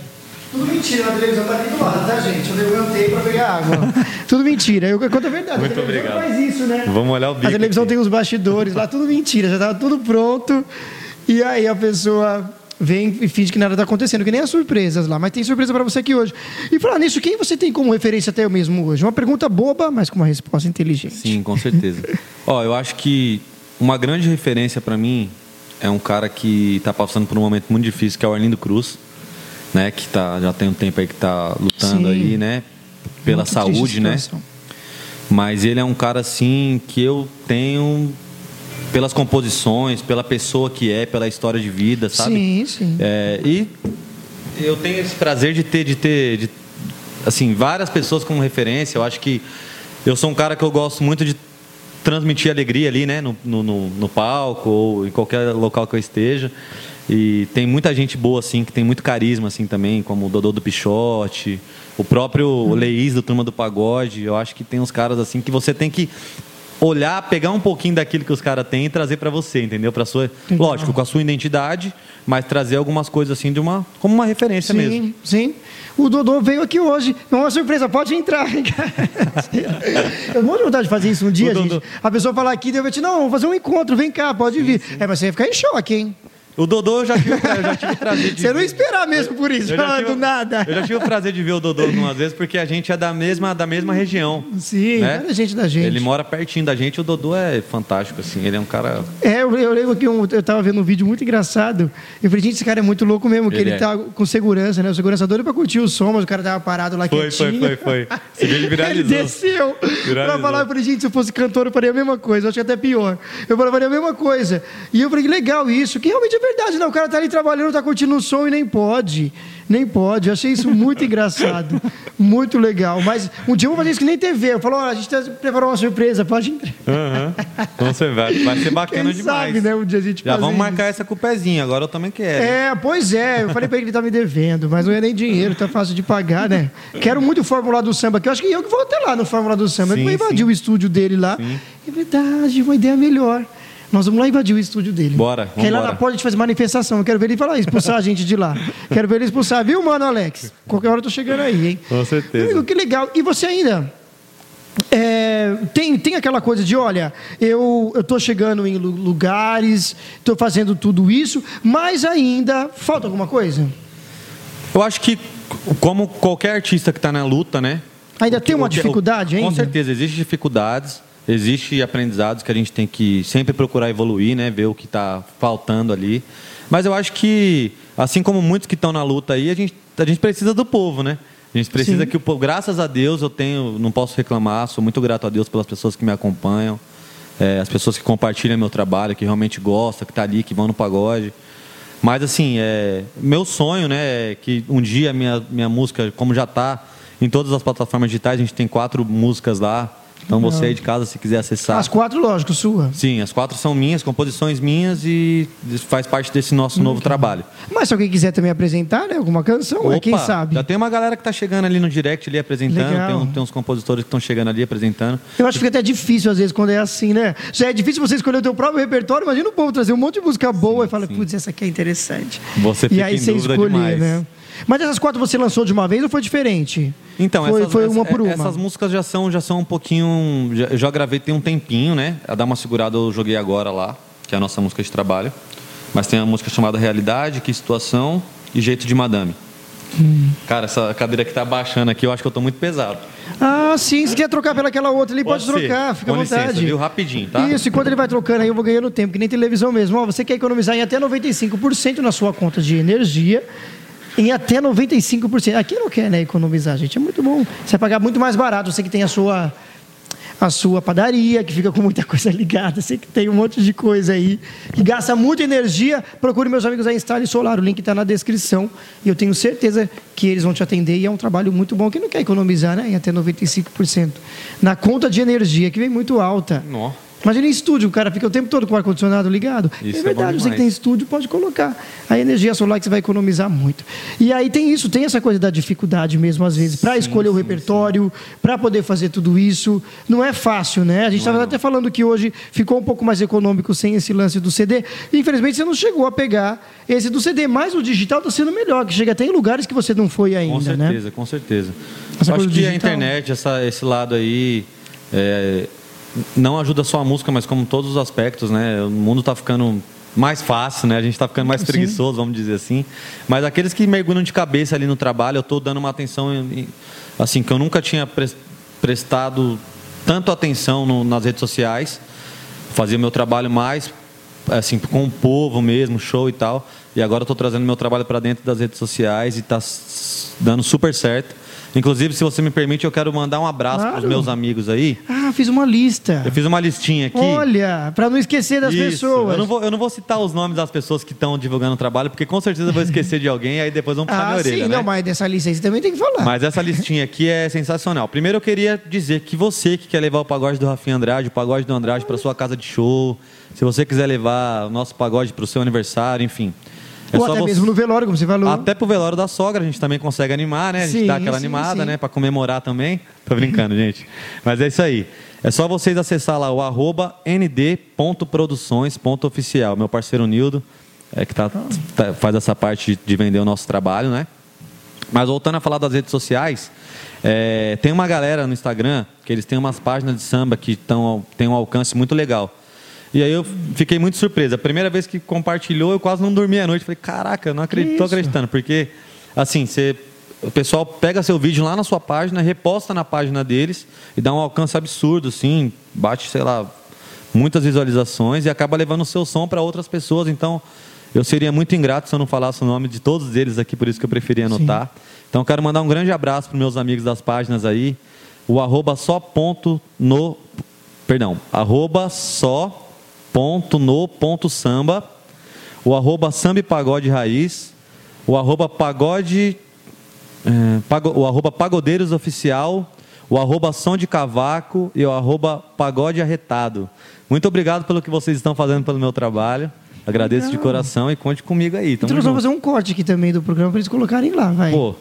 Tudo mentira, a televisão tá aqui do lado, tá, gente? Eu levantei pra pegar água. Tudo mentira. Eu conto a verdade.
Muito
a
obrigado.
faz isso, né?
Vamos olhar o bico
A televisão
aqui.
tem os bastidores lá, tudo mentira. Já tava tudo pronto. E aí a pessoa vem e finge que nada tá acontecendo, que nem as surpresas lá. Mas tem surpresa pra você aqui hoje. E falar nisso, quem você tem como referência até eu mesmo hoje? Uma pergunta boba, mas com uma resposta inteligente.
Sim, com certeza. Ó, eu acho que uma grande referência pra mim é um cara que tá passando por um momento muito difícil, que é o Arlindo Cruz, né? Que tá, já tem um tempo aí que tá lutando
Sim.
aí, né? Pela
Muito
saúde, né? Mas ele é um cara assim que eu tenho pelas composições, pela pessoa que é, pela história de vida, sabe?
Sim, sim.
É, e eu tenho esse prazer de ter, de ter, de, assim, várias pessoas como referência. Eu acho que eu sou um cara que eu gosto muito de transmitir alegria ali, né, no, no, no- palco ou em qualquer local que eu esteja. E tem muita gente boa assim, que tem muito carisma assim também, como o Dodô do Pichote, o próprio Leís do Turma do Pagode. Eu acho que tem uns caras assim que você tem que olhar, pegar um pouquinho daquilo que os caras têm e trazer para você, entendeu? Para sua,
Legal.
lógico, com a sua identidade, mas trazer algumas coisas assim de uma como uma referência
sim,
mesmo.
sim. O Dodô veio aqui hoje. É uma surpresa, pode entrar. eu morro de vontade de fazer isso um dia,
O Dodô-
gente. A pessoa falar aqui, eu vou te não, vamos fazer um encontro, vem cá, pode vir. É, mas você ia ficar em choque, hein?
O Dodô eu já tive, eu já tive o prazer de
Você não ia esperar mesmo por isso, ah,
tive-
do nada.
Eu já tive o prazer de ver o Dodô algumas vezes, porque a gente é da mesma, da mesma região.
Sim,
né?
a gente da gente.
Ele mora pertinho da gente, o Dodô é fantástico, assim. Ele é um cara.
É, eu, eu lembro que um, eu tava vendo um vídeo muito engraçado. Eu falei, gente, esse cara é muito louco mesmo, que
Ele
ele,
é.
tá com segurança, né? O segurança doido pra curtir o som, mas o cara tava parado lá
Foi, foi,
quietinho.
foi, foi. Esse vídeo
Ele
viralizou.
desceu pra
Viralizou.
falar, eu falei, gente, se eu fosse cantor, eu faria a mesma coisa. Eu acho que até pior. Eu faria a mesma coisa. E eu falei, que legal isso, que realmente é verdade, né? O cara tá ali trabalhando, tá curtindo o som e nem pode. Nem pode. Eu achei isso muito engraçado. Muito legal. Mas um dia eu vou fazer isso que nem TV. Eu falo, olha, a gente tá- preparou uma surpresa, pode entrar.
Aham. Então você vai, vai ser bacana
Quem
demais.
sabe, né? Um dia a gente
Já vamos marcar
isso.
essa com o pezinho, agora eu também quero.
É, pois é. Eu falei pra ele que ele tá me devendo, mas não é nem dinheiro, tá fácil de pagar, né? Quero muito o Fórmula do Samba, que eu acho que eu que vou até lá no Fórmula do Samba.
Sim,
eu vou invadir
sim.
o estúdio dele lá.
Sim.
É verdade, uma ideia melhor. Nós vamos lá invadir o estúdio dele.
Bora,
Que aí lá na porta a gente faz manifestação. Eu quero ver ele falar, expulsar a gente de lá. Quero ver ele expulsar, viu, mano, Alex? Qualquer hora eu tô chegando aí, hein?
Com certeza.
Amigo, que legal. E você ainda é, tem, tem aquela coisa de, olha, eu estou chegando em lu- lugares, estou fazendo tudo isso, mas ainda falta alguma coisa?
Eu acho que, como qualquer artista que está na luta, né?
Ainda tem uma
O que-
dificuldade
o-
ainda?
Com certeza, existem dificuldades, existem aprendizados que a gente tem que sempre procurar evoluir, né? Ver o que está faltando ali. Mas eu acho que, assim como muitos que estão na luta aí, a gente, a gente precisa do povo, né? A gente precisa
Sim.
que o povo, graças a Deus, eu tenho, não posso reclamar, sou muito grato a Deus pelas pessoas que me acompanham, é, as pessoas que compartilham meu trabalho, que realmente gostam, que tá ali, que vão no pagode. Mas assim, é, meu sonho, né, é que um dia minha, minha música, como já está em todas as plataformas digitais, a gente tem quatro músicas lá. Então
Legal.
você aí de casa, se quiser acessar.
As quatro, lógico, sua.
Sim, as quatro são minhas, composições minhas e faz parte desse nosso novo trabalho.
Mas se alguém quiser também apresentar, né, alguma canção, é, quem
Opa,
sabe?
Já tem uma galera que tá chegando ali no direct ali apresentando, tem, um- tem uns compositores que estão chegando ali apresentando.
Eu acho que fica até difícil, às vezes, quando é assim, né? Já é difícil você escolher o teu próprio repertório, imagina o povo trazer um monte de música boa e fala, putz, essa aqui é interessante.
Você
e
fica
aí
em
você
dúvida
escolher,
demais.
né? Mas essas quatro você lançou de uma vez ou foi diferente?
Então,
foi,
essas,
foi uma por uma.
essas músicas já são, já são um pouquinho. Já, eu já gravei tem um tempinho, né? A dar uma segurada eu joguei agora lá, que é a nossa música de trabalho. Mas tem a música chamada Realidade, Que Situação e Jeito de Madame.
Hum.
Cara, essa cadeira que tá baixando aqui, eu acho que eu tô muito pesado.
Ah, sim, se quer trocar pelaquela outra ali, pode,
Pode
trocar, fica à
Com
vontade.
licença, viu? Rapidinho, tá?
Isso, enquanto ele vai trocando aí, eu vou ganhando tempo, que nem televisão mesmo. Ó, você quer economizar em até 95% na sua conta de energia, em até 95%. Aqui não quer, né, economizar, gente, é muito bom. Você vai pagar muito mais barato, você que tem a sua a sua padaria, que fica com muita coisa ligada, você que tem um monte de coisa aí, que gasta muita energia, procure meus amigos da Instale Solar, o link está na descrição, e eu tenho certeza que eles vão te atender, e é um trabalho muito bom, que não quer economizar, né, em até 95%. Na conta de energia, que vem muito alta.
Nó.
Imagina em estúdio, o cara fica o tempo todo com o ar-condicionado ligado.
Isso
é
é
verdade,
bom
você que tem estúdio pode colocar a energia solar que você vai economizar muito. E aí tem isso, tem essa coisa da dificuldade mesmo, às vezes, para escolher o repertório, para poder fazer tudo isso. Não é fácil, né? A gente estava até falando que hoje ficou um pouco mais econômico sem esse lance do CD. Infelizmente você não chegou a pegar esse do CD, mas o digital está sendo melhor, que chega até em lugares que você não foi ainda,
Com
né?
certeza, com certeza.
Essa
Eu acho que a
digital.
internet, essa, esse lado aí, é, não ajuda só a música, mas como todos os aspectos, né? O mundo está ficando mais fácil, né? A gente está ficando mais
Sim.
preguiçoso, vamos dizer assim. Mas aqueles que mergulham de cabeça ali no trabalho, eu estou dando uma atenção, assim, que eu nunca tinha pres- prestado tanto atenção no- nas redes sociais. Fazia meu trabalho mais assim com o povo mesmo, show e tal. E agora estou trazendo meu trabalho para dentro das redes sociais e está dando super certo. Inclusive, se você me permite, eu quero mandar um abraço para os
Claro.
meus amigos aí.
Ah, fiz uma lista.
Eu fiz uma listinha aqui.
Olha, para não esquecer das
Isso.
pessoas.
Eu não, vou, eu não vou citar os nomes das pessoas que estão divulgando o trabalho, porque com certeza eu vou esquecer de alguém e aí depois vão puxar
Ah,
minha orelha,
sim,
né?
não, mas dessa lista aí você também tem que falar.
Mas essa listinha aqui é sensacional. Primeiro eu queria dizer que você que quer levar o pagode do Rafinha Andrade, o pagode do Andrade para sua casa de show, se você quiser levar o nosso pagode para o seu aniversário, enfim. É
Ou até
você-
mesmo no velório, como você falou.
Até pro velório da sogra a gente também consegue animar, né? A gente
Sim,
dá aquela
sim,
animada,
sim.
né? Para comemorar também. Tô brincando, gente. Mas é isso aí. É só vocês acessar lá o arroba nd.produções.oficial. Meu parceiro Nildo, é, que tá, tá, faz essa parte de vender o nosso trabalho, né? Mas voltando a falar das redes sociais, é, tem uma galera no Instagram que eles têm umas páginas de samba que tão, tem um alcance muito legal. E aí eu fiquei muito surpreso. A primeira vez que compartilhou, eu quase não dormi à noite. Falei, caraca, eu não acredito, tô acreditando. Porque, assim, você, o pessoal pega seu vídeo lá na sua página, reposta na página deles e dá um alcance absurdo, assim, bate, sei lá, muitas visualizações e acaba levando o seu som para outras pessoas. Então, eu seria muito ingrato se eu não falasse o nome de todos eles aqui, por isso que eu preferi anotar. Sim. Então, quero mandar um grande abraço para meus amigos das páginas aí. O arroba só ponto no... Perdão, arroba só ponto no ponto samba. O arroba samba e pagode raiz. O arroba pagode... É, pago, o arroba pagodeiros oficial. O arroba som de cavaco e o arroba pagode arretado. Muito obrigado pelo que vocês estão fazendo pelo meu trabalho. Agradeço Legal. de coração e conte comigo aí.
Então nós vamos fazer um corte aqui também do programa para eles colocarem lá, vai.
Pô,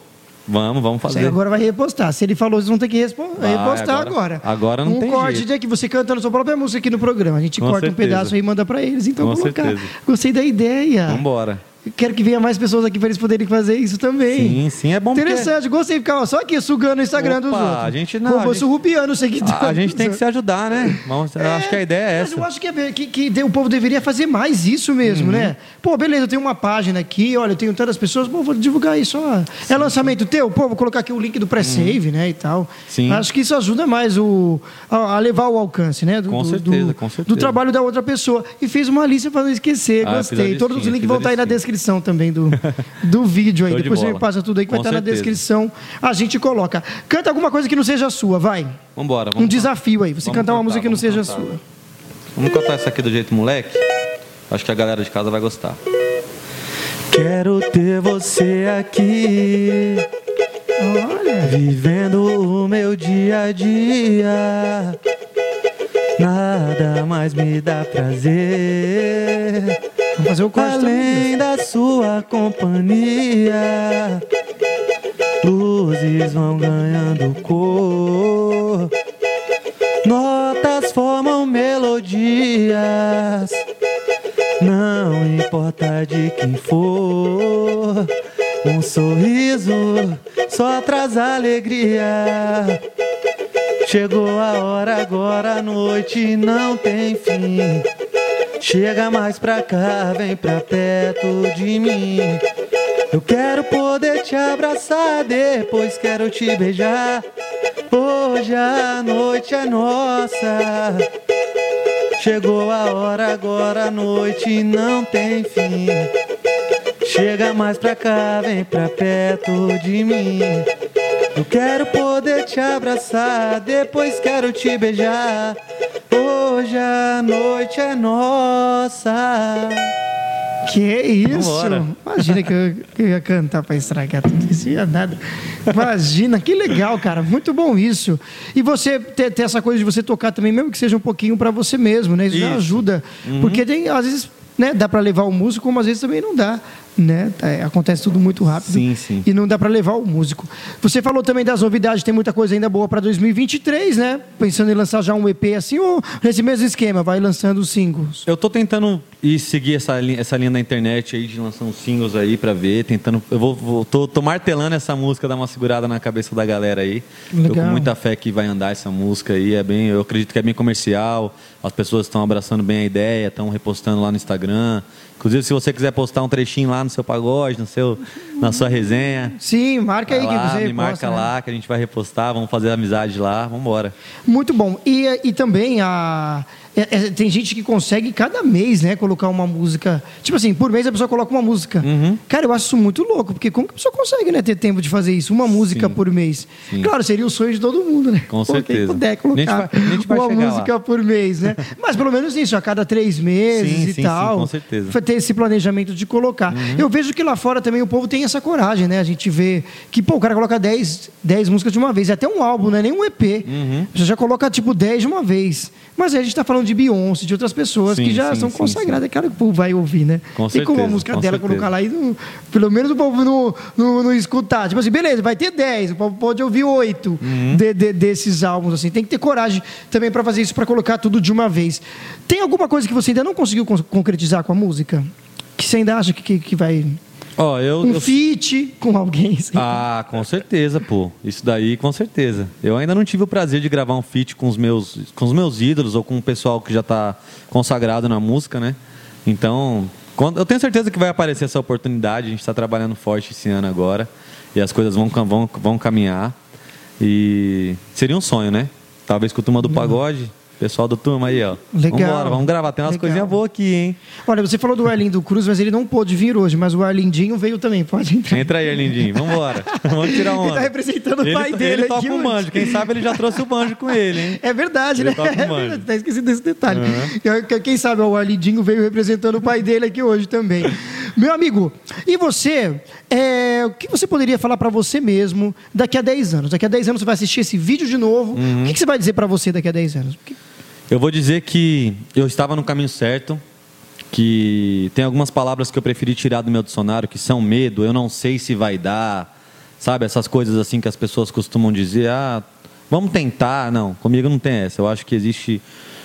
Vamos, vamos fazer.
agora vai repostar. Se ele falou, vocês vão ter que vai, repostar agora.
Agora, agora não
um
tem
Um corte
jeito.
de que você cantando sua própria música aqui no programa. A gente Com corta certeza. um pedaço e manda para eles. Então, Com colocar. Certeza. Gostei da ideia.
Vamos embora.
Quero que venha mais pessoas aqui para eles poderem fazer isso também.
Sim, sim, é bom
Interessante, porque... gostei de ficar só aqui sugando o Instagram Opa, dos outros.
A gente não. Como
fosse o rupiano seguidor.
A, a gente tem que se ajudar, né? Vamos, é, acho que a ideia é essa.
Eu acho que, é, que, que, o povo deveria fazer mais isso mesmo, uhum. né? Pô, beleza, eu tenho uma página aqui, olha, eu tenho tantas pessoas, pô, vou divulgar isso. Ó. Sim, é lançamento sim. teu? Pô, vou colocar aqui o link do pré-save, uhum. né? E tal. Sim. Acho que isso ajuda mais o, a, a levar o alcance, né?
Do, com certeza, do, com certeza.
Do trabalho da outra pessoa. E fez uma lista para não esquecer. Ah, gostei. Todos os links vão estar aí na descrição também do do vídeo aí. Depois de você me passa tudo aí que Com vai estar na descrição. A gente coloca. Canta alguma coisa que não seja sua, vai.
Vambora.
Vamos um desafio aí. Você vamos cantar uma música que não seja cantar. sua.
Vamos cantar essa aqui do jeito moleque? Acho que a galera de casa vai gostar. Quero ter você aqui. Olha. Vivendo o meu dia a dia. Nada mais me dá prazer.
Vamos fazer o corte
Além da sua companhia, luzes vão ganhando cor. Notas formam melodias. Não importa de quem for, um sorriso só traz alegria. Chegou a hora agora, a noite não tem fim. Chega mais pra cá, vem pra perto de mim. Eu quero poder te abraçar, depois quero te beijar. Hoje a noite é nossa. Chegou a hora, agora a noite não tem fim. Chega mais pra cá, vem pra perto de mim. Eu quero poder te abraçar, depois quero te beijar. Hoje a noite é nossa.
Que isso? Vambora. Imagina que eu, que eu, ia cantar para estragar tudo isso. Ia nada. Imagina, que legal, cara. Muito bom isso. E você ter, ter essa coisa de você tocar também, mesmo que seja um pouquinho para você mesmo, né? Isso, isso. ajuda. Uhum. Porque tem, às vezes, né, dá para levar o músico, como às vezes também não dá né? É, acontece tudo muito rápido
sim, sim.
e não dá para levar o músico. Você falou também das novidades, tem muita coisa ainda boa para 2023, né? Pensando em lançar já um EP assim ou nesse mesmo esquema, vai lançando os singles?
Eu tô tentando ir seguir essa linha, essa linha na internet aí de lançar uns singles aí para ver, tentando, eu vou, vou tô, tô, martelando essa música, dar uma segurada na cabeça da galera aí. Legal. Tô com muita fé que vai andar essa música aí, é bem, eu acredito que é bem comercial, as pessoas estão abraçando bem a ideia, estão repostando lá no Instagram. Inclusive, se você quiser postar um trechinho lá no seu pagode, no seu, na sua resenha.
Sim, marca aí
lá,
que você
Me marca né? lá, que a gente vai repostar, vamos fazer amizade lá, vamos embora.
Muito bom. E, e também a é, é, tem gente que consegue cada mês, né, colocar uma música. Tipo assim, por mês a pessoa coloca uma música.
Uhum.
Cara, eu acho isso muito louco, porque como que a pessoa consegue, né, ter tempo de fazer isso? Uma música Sim. por mês. Sim. Claro, seria o sonho de todo mundo, né?
Com Pô, certeza. Quem
puder colocar vai, uma música lá. por mês, né? Mas pelo menos isso, a cada três meses sim, e tal.
com certeza.
Ter esse planejamento de colocar. Uhum. Eu vejo que lá fora também o povo tem essa coragem, né? A gente vê que, pô, o cara coloca 10, 10 músicas de uma vez. É até um álbum, não é nem um EP.
Uhum.
Você já coloca, tipo, 10 de uma vez. Mas aí a gente tá falando de Beyoncé, de outras pessoas
Sim,
que já
sim,
são
sim,
consagradas. É claro que o povo vai ouvir, né?
Com
Tem como a música
com
dela
certeza.
colocar lá e não- pelo menos o povo não, não, não escutar. Tipo assim, beleza, vai ter 10, o povo pode ouvir 8
Uhum.
de- de- desses álbuns, assim. Tem que ter coragem também para fazer isso, para colocar tudo de uma vez. Tem alguma coisa que você ainda não conseguiu con- concretizar com a música? Que você ainda acha que, que, que vai.
Ó, eu,
Um
eu-
feat com alguém? assim?
Ah, com certeza, pô. Isso daí, com certeza. Eu ainda não tive o prazer de gravar um feat com os meus, com os meus ídolos ou com o pessoal que já está consagrado na música, né? Então, quando- eu tenho certeza que vai aparecer essa oportunidade. A gente está trabalhando forte esse ano agora e as coisas vão, vão, vão caminhar. E seria um sonho, né? Talvez com a turma do pagode. Pessoal do turma aí, ó.
Legal.
Vambora, vamos gravar. Tem umas
Legal.
coisinhas boas aqui, hein?
Olha, você falou do Arlindo Cruz, mas ele não pôde vir hoje, mas o Arlindinho veio também, pode entrar.
Entra aí, Arlindinho. Vambora. Vamos tirar
Ele
onda.
tá representando o
ele,
pai dele
Ele toca o
hoje.
manjo. Quem sabe ele já trouxe o manjo com ele, hein?
É verdade,
Ele
né?
toca o manjo.
tá esquecido desse detalhe. Eu- Quem sabe o Arlindinho veio representando o pai dele aqui hoje também. Meu amigo, e você, é, o que você poderia falar para você mesmo daqui a 10 anos? Daqui a 10 anos você vai assistir esse vídeo de novo.
Uhum.
O que que você vai dizer para você daqui a 10 anos? Que-
Eu vou dizer que eu estava no caminho certo, que tem algumas palavras que eu preferi tirar do meu dicionário, que são medo, eu não sei se vai dar, sabe? Essas coisas assim que as pessoas costumam dizer, ah, vamos tentar. Não, comigo não tem essa. Eu acho que existe,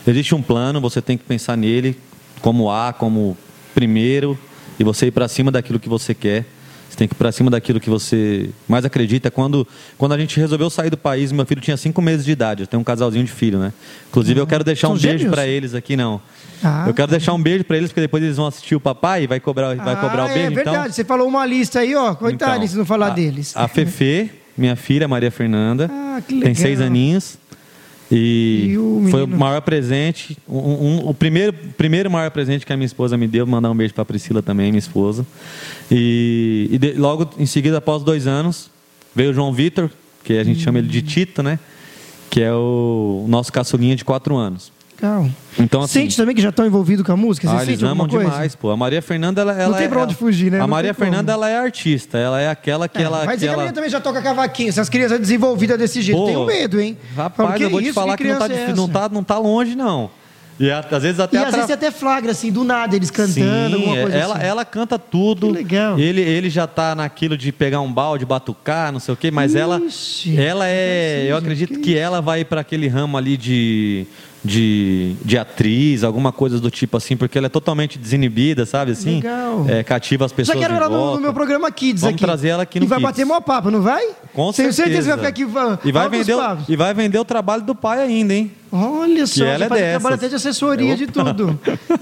existe um plano, você tem que pensar nele como A, como primeiro, e você ir para cima daquilo que você quer. Você tem que ir para cima daquilo que você mais acredita. Quando, quando a gente resolveu sair do país, meu filho tinha cinco meses de idade. Eu tenho um casalzinho de filho, né? Inclusive, eu quero deixar
São
um beijo
gêmeos?
para eles aqui, não.
Ah.
eu quero deixar um beijo para eles, porque depois eles vão assistir o papai e vai cobrar, vai cobrar o
Ah,
beijo.
É verdade,
então,
você falou uma lista aí, ó. Coitado
então,
se não falar
a,
deles.
A Fefe, minha filha, Maria Fernanda,
Ah, que
tem
legal.
seis aninhos. E,
E o
foi o maior presente, um- um- o primeiro, primeiro maior presente que a minha esposa me deu. Mandar um beijo para Priscila também, minha esposa. E, e de- logo em seguida, após dois anos, veio o João Vitor, que a gente chama ele de Tito, né? Que é o, o nosso caçulinha de quatro anos.
Legal.
Então, assim,
Sente também que já estão envolvidos com a música? Você
ah, eles amam demais, pô. A Maria Fernanda, ela, ela
tem
é.
pra onde fugir, né?
A
Não
Maria
tem como.
Fernanda, ela é artista. Ela é aquela que
É,
ela.
Mas
que
que
ela...
também já toca cavaquinho. Essas crianças desenvolvidas desse jeito.
Pô,
Tenho medo, hein?
Rapaz, eu vou te falar que, não, tá,
é
não, tá, não tá longe, não. E às vezes até
E às
atra-
vezes até flagra, assim, do nada, eles cantando,
Sim,
alguma coisa
ela,
assim.
ela canta tudo.
Que legal.
Ele, ele já tá naquilo de pegar um balde, batucar, não sei o quê, mas ela,
Ixi,
ela é.
assim,
eu acredito
que
que, ela vai para aquele ramo ali de, de, de atriz, alguma coisa do tipo assim, porque ela é totalmente desinibida, sabe assim?
Legal.
É, cativa as pessoas.
Já quero ela no, no meu programa Kids
Vamos
aqui.
trazer ela aqui no
E vai
Kids.
bater mó papo, não vai?
Com
Tenho certeza que
certeza.
vai ficar aqui. va-
E vai, vender, e vai vender o trabalho do pai ainda, hein?
Olha só,
ela é dessas.
trabalho até de assessoria, de
Opa.
tudo.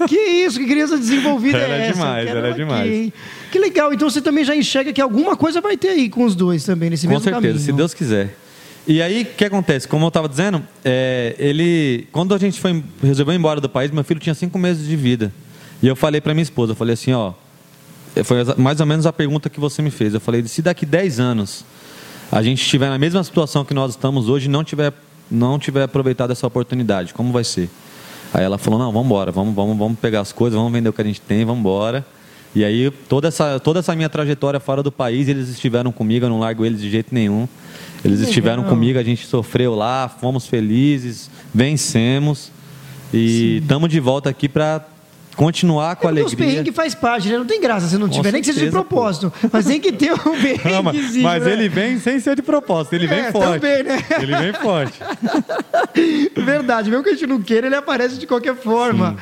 que isso, que criança desenvolvida
Ela
é
é
essa?
demais, ela é demais.
Que legal, então você também já enxerga que alguma coisa vai ter aí com os dois também, nesse
Com
mesmo
certeza,
caminho.
se Deus quiser. E aí, o que acontece? Como eu estava dizendo, é, ele, quando a gente foi, resolveu ir embora do país, meu filho tinha cinco meses de vida. E eu falei para minha esposa, eu falei assim, ó, foi exa- mais ou menos a pergunta que você me fez. Eu falei, se daqui 10 anos a gente estiver na mesma situação que nós estamos hoje não tiver, não tiver aproveitado essa oportunidade, como vai ser? Aí ela falou, não, vamos embora, vamos, vamos, vamos pegar as coisas, vamos vender o que a gente tem, vamos embora. E aí, toda essa, toda essa minha trajetória fora do país, eles estiveram comigo, eu não largo eles de jeito nenhum. Eles estiveram comigo, a gente sofreu lá, fomos felizes, vencemos. E estamos de volta aqui para continuar com
É porque os
alegria.
perrengues faz parte, né? Não tem graça se não
Com
tiver, nem que seja de
certeza,
propósito. Mas tem que ter um perrenguezinho.
mas
né?
ele vem sem ser de propósito, ele vem
É,
forte.
também, né?
Ele vem forte.
Verdade, mesmo que a gente não queira, ele aparece de qualquer forma.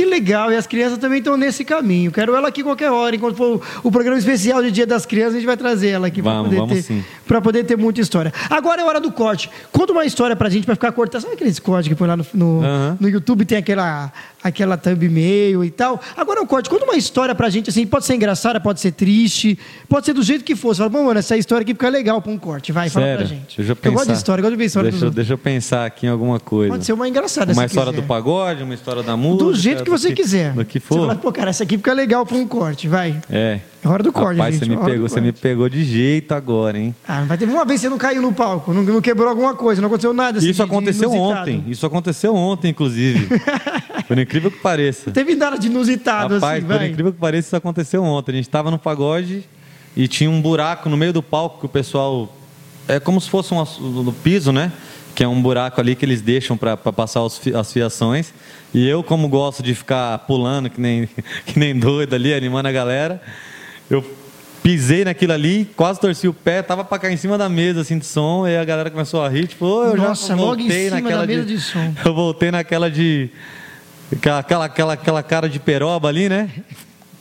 Que legal, e as crianças também estão nesse caminho. Quero ela aqui qualquer hora, enquanto for o programa especial de Dia das Crianças, a gente vai trazer ela aqui para poder,
vamos
ter- poder ter muita história. Agora é hora do corte. Conta uma história pra gente, pra ficar cortando. Sabe aqueles cortes que põe lá no, no,
Aham.
no YouTube, tem aquela, aquela thumbnail e tal? Agora é um corte. Conta uma história pra gente, assim, pode ser engraçada, pode ser triste, pode ser do jeito que for. Você fala, bom, mano, essa história aqui fica legal pra um corte. Vai, fala pra
Sério?
gente.
Deixa eu,
eu gosto de
pensar.
história, eu gosto de ver história
deixa, deixa eu pensar aqui em alguma coisa.
Pode ser uma engraçada,
Uma história
quiser.
do pagode, uma história da música.
Do jeito que você
do
quiser.
Do que
Você
for.
fala, pô, cara, essa aqui fica legal pra um corte, vai.
É.
É hora do corte,
Rapaz,
gente.
você me
é
pegou, você me pegou de jeito agora, hein?
Ah, vai ter uma vez que você não caiu no palco, não, não quebrou alguma coisa, não aconteceu nada assim.
Isso
de- de
aconteceu
inusitado.
ontem. Isso aconteceu ontem, inclusive. por incrível que pareça.
Não teve nada de inusitado
Rapaz,
assim,
por
vai.
incrível que pareça, isso aconteceu ontem. A gente estava no pagode e tinha um buraco no meio do palco que o pessoal. É como se fosse um no piso, né? Que é um buraco ali que eles deixam para passar os, as fiações. E eu, como gosto de ficar pulando que nem, que nem doido ali, animando a galera, eu pisei naquilo ali, quase torci o pé, tava para cair em cima da mesa assim de som, e a galera começou a rir, tipo, oh, eu
Nossa,
já
voltei logo em cima
naquela
da mesa de, de som.
Eu voltei naquela de aquela, aquela, aquela cara de peroba ali, né?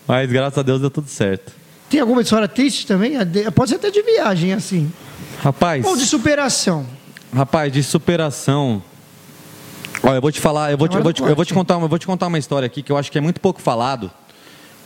Mas graças a Deus deu tudo certo.
Tem alguma história triste também? Pode ser até de viagem assim.
Rapaz.
Ou de superação.
Rapaz, de superação. Olha, eu vou te falar, eu vou te, eu vou te, eu vou te contar, eu vou te contar uma história aqui que eu acho que é muito pouco falado.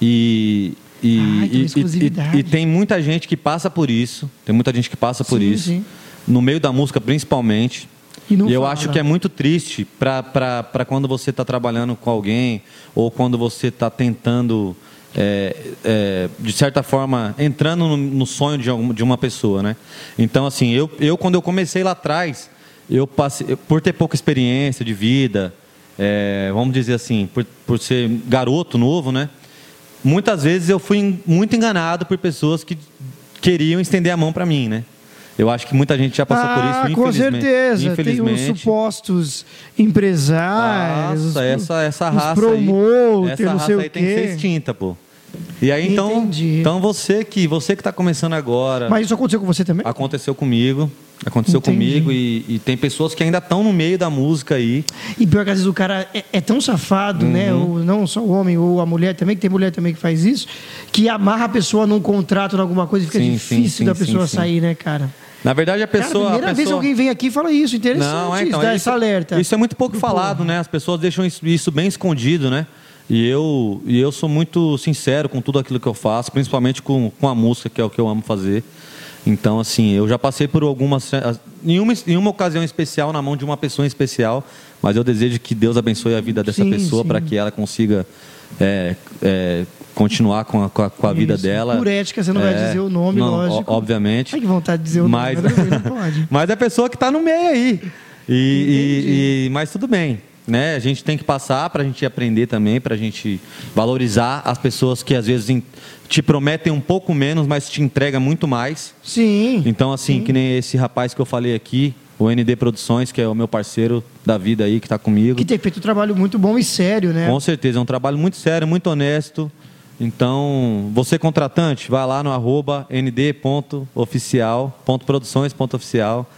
E e,
ah,
e, e, e, tem muita gente que passa por isso, tem muita gente que passa por sim, isso, sim. no meio da música principalmente. E, e eu fala. acho que é muito triste para quando você está trabalhando com alguém ou quando você está tentando, é, é, de certa forma, entrando no, no sonho de, alguma, de uma pessoa, né? Então, assim, eu, eu quando eu comecei lá atrás, eu passei, por ter pouca experiência de vida, é, vamos dizer assim, por, por ser garoto novo, né? muitas vezes eu fui muito enganado por pessoas que queriam estender a mão para mim, né? Eu acho que muita gente já passou
ah,
por isso,
com certeza.
Infelizmente.
Tem os supostos empresários.
Nossa, essa, essa raça
promoter,
aí, essa raça aí
o
tem que ser extinta, pô. E aí então,
Entendi.
então você que você que está começando agora.
Mas isso aconteceu com você também?
Aconteceu comigo. Aconteceu Entendi. comigo e, e, tem pessoas que ainda estão no meio da música aí.
E pior que às vezes o cara é, é tão safado, né? uhum. né? Ou não só o homem, ou a mulher também, que tem mulher também que faz isso, que amarra a pessoa num contrato, em alguma coisa, e fica sim, difícil sim, da pessoa sim, sair, né, cara?
Na verdade, a pessoa. Cara, a
primeira
a
vez alguém vem aqui e fala isso, interessante não, é, então, isso, esse alerta.
Isso é muito pouco falado, né? As pessoas deixam isso bem escondido, né? E eu, e eu sou muito sincero com tudo aquilo que eu faço, principalmente com, com a música, que é o que eu amo fazer. Então, assim, eu já passei por algumas. Em uma, em uma ocasião especial, na mão de uma pessoa especial, mas eu desejo que Deus abençoe a vida dessa sim, pessoa para que ela consiga é, é, continuar com a, com a, com a vida dela.
Por ética, você não é, vai dizer o nome, não, lógico.
Obviamente.
Ai, que vontade de dizer o
mas,
nome, mas, não pode.
mas é a pessoa que está no meio aí. E, e, e, mas tudo bem. Né? A gente tem que passar para a gente aprender também, para a gente valorizar as pessoas que às vezes te prometem um pouco menos, mas te entrega muito mais.
Sim.
Então, assim,
sim.
que nem esse rapaz que eu falei aqui, o ND Produções, que é o meu parceiro da vida aí, que está comigo.
Que tem feito um trabalho muito bom e sério, né?
Com certeza, é um trabalho muito sério, muito honesto. Então, você contratante, vai lá no arroba nd.oficial.produções.oficial.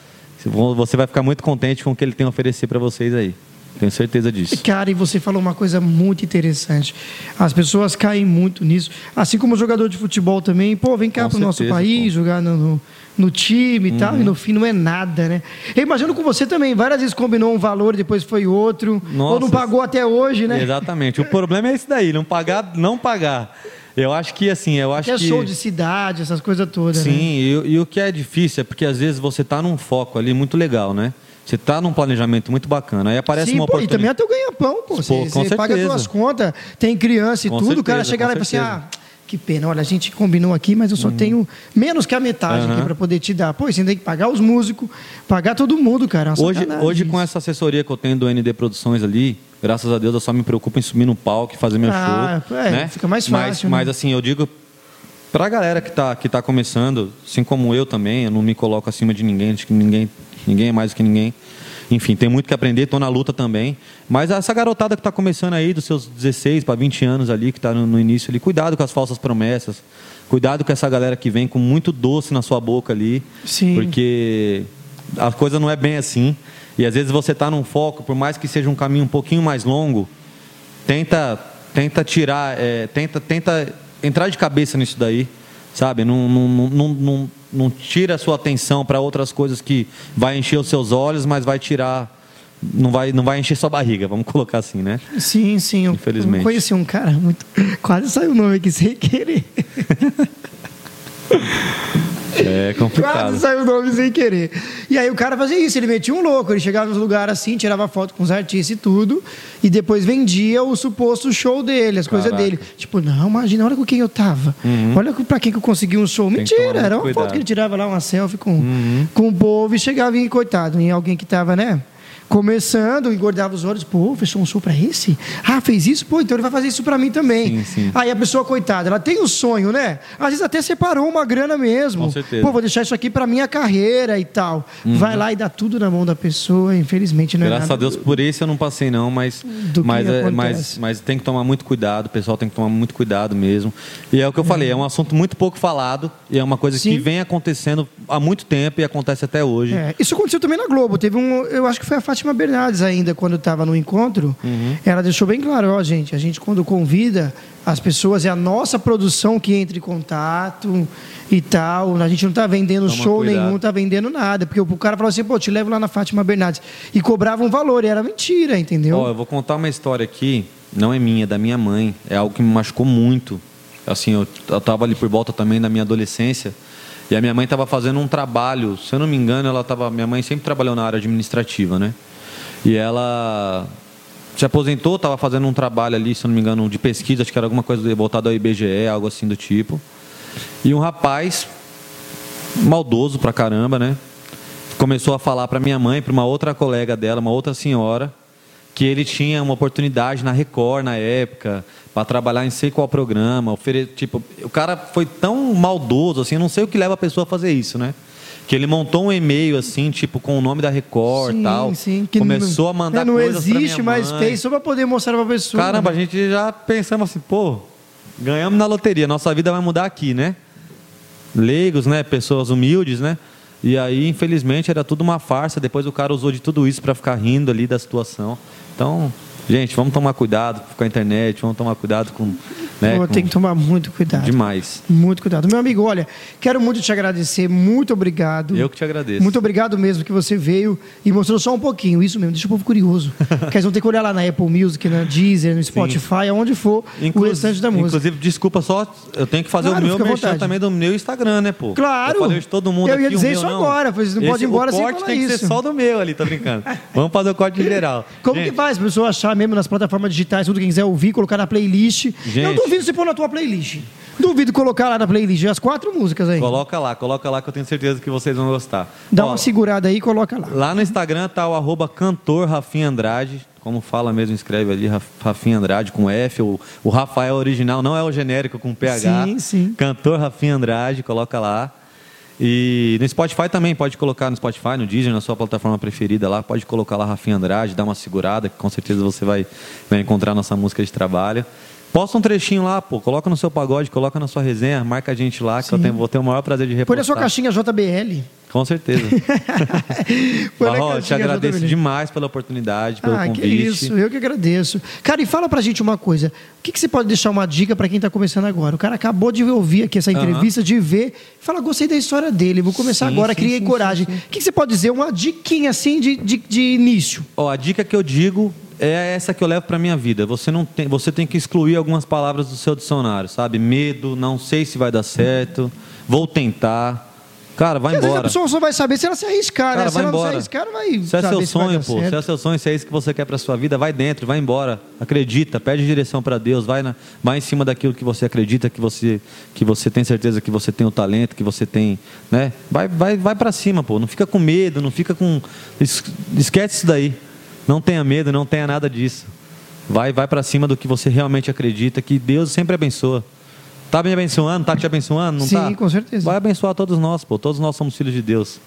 Você vai ficar muito contente com o que ele tem a oferecer para vocês aí. Tenho certeza disso.
Cara, e você falou uma coisa muito interessante. As pessoas caem muito nisso. Assim como o jogador de futebol também. Pô, vem cá para o nosso país, pô. jogar no, no, no time e uhum. tal. E no fim não é nada, né? Eu imagino com você também. Várias vezes combinou um valor, depois foi outro. Nossa, ou não pagou até hoje, né?
Exatamente. O problema é esse daí. Não pagar, não pagar. Eu acho que assim, eu acho que. É
show de cidade, essas coisas todas.
Sim,
né?
e, e o que é difícil é porque às vezes você está num foco ali muito legal, né? Você está num planejamento muito bacana. Aí aparece
Sim,
uma
pô,
oportunidade.
E também até o ganha-pão, pô. Você, você paga as suas contas, tem criança e com tudo, certeza, o cara chega lá e fala assim, ah, que pena, olha, a gente combinou aqui, mas eu só uhum. tenho menos que a metade uhum. aqui para poder te dar. Pô, você tem que pagar os músicos, pagar todo mundo, cara.
É hoje, hoje com essa assessoria que eu tenho do ND Produções ali, graças a Deus eu só me preocupo em subir no palco e fazer meu ah, show. É, né?
fica mais fácil.
Mas, né? mas assim, eu digo para a galera que está que tá começando, assim como eu também, eu não me coloco acima de ninguém, de que ninguém, ninguém é mais do que ninguém. Enfim, tem muito que aprender, estou na luta também. Mas essa garotada que está começando aí, dos seus 16 para 20 anos ali, que está no, no, início ali, cuidado com as falsas promessas. Cuidado com essa galera que vem com muito doce na sua boca ali.
Sim.
Porque a coisa não é bem assim. E às vezes você está num foco, por mais que seja um caminho um pouquinho mais longo, tenta, tenta tirar, é, tenta, tenta entrar de cabeça nisso daí, sabe? Não, não, não, não, não tira a sua atenção para outras coisas que vai encher os seus olhos, mas vai tirar não vai, não vai encher sua barriga, vamos colocar assim, né?
Sim, sim. Infelizmente. Eu conheci um cara muito. Quase saiu o nome aqui sem querer.
É complicado.
Quase saiu o nome sem querer. E aí o cara fazia isso, ele metia um louco, ele chegava nos lugares assim, tirava foto com os artistas e tudo, e depois vendia o suposto show dele, as coisas dele. Tipo, não, imagina, olha com quem eu tava. Uhum. Olha pra quem que eu consegui um show. Tem Mentira, era uma cuidado. foto que ele tirava lá, uma selfie com, uhum. com o povo e chegava e, coitado, em alguém que tava, né? Começando, engordava os olhos, pô, fechou um show para esse? Ah, fez isso? Pô, então ele vai fazer isso para mim também. Sim, sim. Aí a pessoa, coitada, ela tem um sonho, né? Às vezes até separou uma grana mesmo.
Com certeza.
Pô, vou deixar isso aqui para minha carreira e tal. Uhum. Vai lá e dá tudo na mão da pessoa, infelizmente não
é Graças a Deus, por esse eu não passei não, mas, mas, é, mas, mas tem que tomar muito cuidado, o pessoal tem que tomar muito cuidado mesmo. E é o que eu é. falei, é um assunto muito pouco falado e é uma coisa sim. que vem acontecendo há muito tempo e acontece até hoje.
É. Isso aconteceu também na Globo. Teve um, eu acho que foi a Fátima Bernardes ainda, quando estava no encontro. Uhum. Ela deixou bem claro: ó, gente, a gente quando convida as pessoas, é a nossa produção que entra em contato e tal. A gente não está vendendo Toma show cuidado. nenhum, está vendendo nada. Porque o cara falou assim: pô, te levo lá na Fátima Bernardes. E cobrava um valor, e era mentira, entendeu?
Ó, eu vou contar uma história aqui, não é minha, é da minha mãe. É algo que me machucou muito. Assim, eu estava ali por volta também da minha adolescência. E a minha mãe estava fazendo um trabalho, se eu não me engano, ela estava. Minha mãe sempre trabalhou na área administrativa, né? E ela se aposentou, estava fazendo um trabalho ali, se eu não me engano, de pesquisa, acho que era alguma coisa voltada ao IBGE, algo assim do tipo. E um rapaz, maldoso pra caramba, né? Começou a falar para minha mãe, para uma outra colega dela, uma outra senhora, que ele tinha uma oportunidade na Record na época, para trabalhar em sei qual programa, ofere... tipo, o cara foi tão maldoso assim, eu não sei o que leva a pessoa a fazer isso, né? Que ele montou um e-mail assim, tipo, com o nome da Record e tal. Sim, que Começou
não,
a mandar
é, não coisas existe mais fez só para poder mostrar para a pessoa.
Caramba, né? a gente já pensamos assim, pô, ganhamos na loteria, nossa vida vai mudar aqui, né? Leigos, né? Pessoas humildes, né? E aí, infelizmente, era tudo uma farsa. Depois o cara usou de tudo isso para ficar rindo ali da situação. Então, gente, vamos tomar cuidado com a internet, vamos tomar cuidado com né?
Tem que tomar muito cuidado.
Demais.
Muito cuidado. Meu amigo, olha, quero muito te agradecer. Muito obrigado.
Eu que te agradeço.
Muito obrigado mesmo que você veio e mostrou só um pouquinho. Isso mesmo, deixa o povo curioso. Porque eles vão ter que olhar lá na Apple Music, na Deezer, no Spotify, Sim. aonde for Inclu o restante da música.
Inclusive, desculpa só, eu tenho que fazer claro, o meu merchan também do meu Instagram, né, pô?
Claro. Eu falei
de todo mundo
Eu ia
aqui,
dizer isso agora, pois não Esse, pode ir embora sem falar isso.
O corte tem que ser só do meu ali, tô brincando. Vamos fazer o corte geral.
Como Gente. que faz? A pessoa achar mesmo nas plataformas digitais, tudo quem quiser ouvir, colocar na playlist. Gente. Duvido você pôr na tua playlist playlist. Duvido colocar lá na playlist as quatro músicas aí.
Coloca lá, coloca lá que eu tenho certeza que vocês vão gostar.
Dá Ó, uma segurada aí e coloca lá.
Lá no Instagram tá o arroba cantor Rafinha Andrade. Como fala mesmo, escreve ali Rafinha Andrade com F. O, o Rafael original não é o genérico com PH.
Sim, sim.
Cantor Rafinha Andrade, coloca lá. E no Spotify também, pode colocar no Spotify, no Disney, na sua plataforma preferida lá, pode colocar lá Rafinha Andrade, dá uma segurada, que com certeza você vai, vai encontrar nossa música de trabalho. Posta um trechinho lá, pô. Coloca no seu pagode, coloca na sua resenha, marca a gente lá, que Sim. eu tenho, vou ter o maior prazer de repostar.
Põe na sua caixinha JBL.
Com certeza. Barro, te agradeço JBL. demais pela oportunidade, pelo ah, convite. Que
isso, eu que agradeço. Cara, e fala pra gente uma coisa. O que, que você pode deixar uma dica para quem está começando agora? O cara acabou de ouvir aqui essa entrevista, de ver, fala, gostei da história dele, vou começar sim, agora, sim, criei sim, coragem. O que, que você pode dizer? Uma diquinha assim de, de, de início.
Ó, a dica que eu digo é essa que eu levo para minha vida. Você não tem, você tem que excluir algumas palavras do seu dicionário, sabe? Medo, não sei se vai dar certo, vou tentar. Cara, vai embora.
A pessoa só vai saber se ela se arriscar,
Cara,
né? Se ela
embora.
não se arriscar, vai
Se é seu sonho, pô. Certo. Se é seu sonho, se é isso que você quer para sua vida, vai dentro, vai embora. Acredita, pede direção para Deus, vai, na, vai em cima daquilo que você acredita, que você, que você tem certeza que você tem o talento, que você tem, né? Vai, vai, vai para cima, pô. Não fica com medo, não fica com. Esquece isso daí. Não tenha medo, não tenha nada disso. Vai, vai para cima do que você realmente acredita, que Deus sempre abençoa. Tá me abençoando? Tá te abençoando? Não
Sim,
tá?
com certeza.
Vai abençoar todos nós, pô. Todos nós somos filhos de Deus.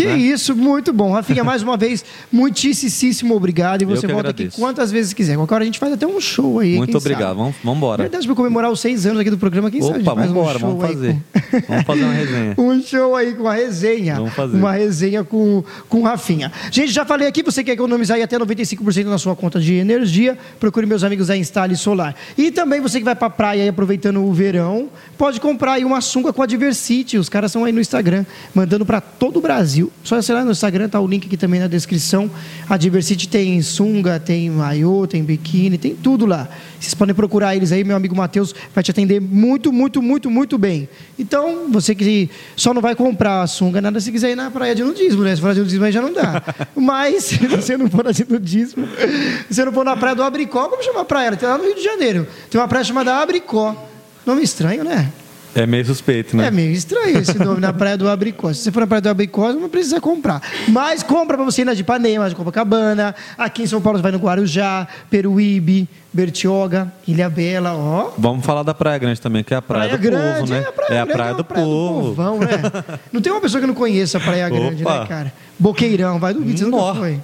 Que né? isso, muito bom. Rafinha, mais uma vez, muitíssimo obrigado. E você volta agradeço. aqui quantas vezes quiser. Qualquer hora a gente faz até um show aí.
Muito obrigado. Vamos, vamos embora.
Verdade, para comemorar os seis anos aqui do programa, quem
Opa,
sabe?
Vamos embora, um vamos fazer. Com... vamos fazer uma resenha.
um show aí com a resenha.
Vamos fazer.
Uma resenha com, com Rafinha. Gente, já falei aqui, você quer economizar aí até 95% na sua conta de energia, procure meus amigos da Instale Solar. E também você que vai para a praia aí aproveitando o verão, pode comprar aí uma sunga com a Diversity. Os caras são aí no Instagram, mandando para todo o Brasil. Só acessar no Instagram, tá o link aqui também na descrição. A Diversity tem sunga, tem maiô, tem biquíni, tem tudo lá. Vocês podem procurar eles aí, meu amigo Matheus vai te atender muito, muito, muito, muito bem. Então, você que só não vai comprar a sunga, nada se quiser ir na praia de nudismo, né? Se for de nudismo aí já não dá. Mas, se você não for de nudismo, se você não for na praia do Abricó, como chama a praia? Tem lá no Rio de Janeiro. Tem uma praia chamada Abricó. Nome estranho, né?
É meio suspeito, né?
É meio estranho esse nome na Praia do Abricós. Se você for na Praia do Abricós, não precisa comprar. Mas compra pra você ir na de Ipanema, de Copacabana. Aqui em São Paulo você vai no Guarujá, Peruíbe, Bertioga, Ilha Bela, ó.
Vamos falar da Praia Grande também, que é a Praia, do
Grande,
Povo, né?
É a Praia,
é a
Grande,
praia
é uma
do
praia
Povo.
povão, né? Não tem uma pessoa que não conheça a Praia Grande,
Opa.
né, cara? Boqueirão, vai duvidar, você nunca foi.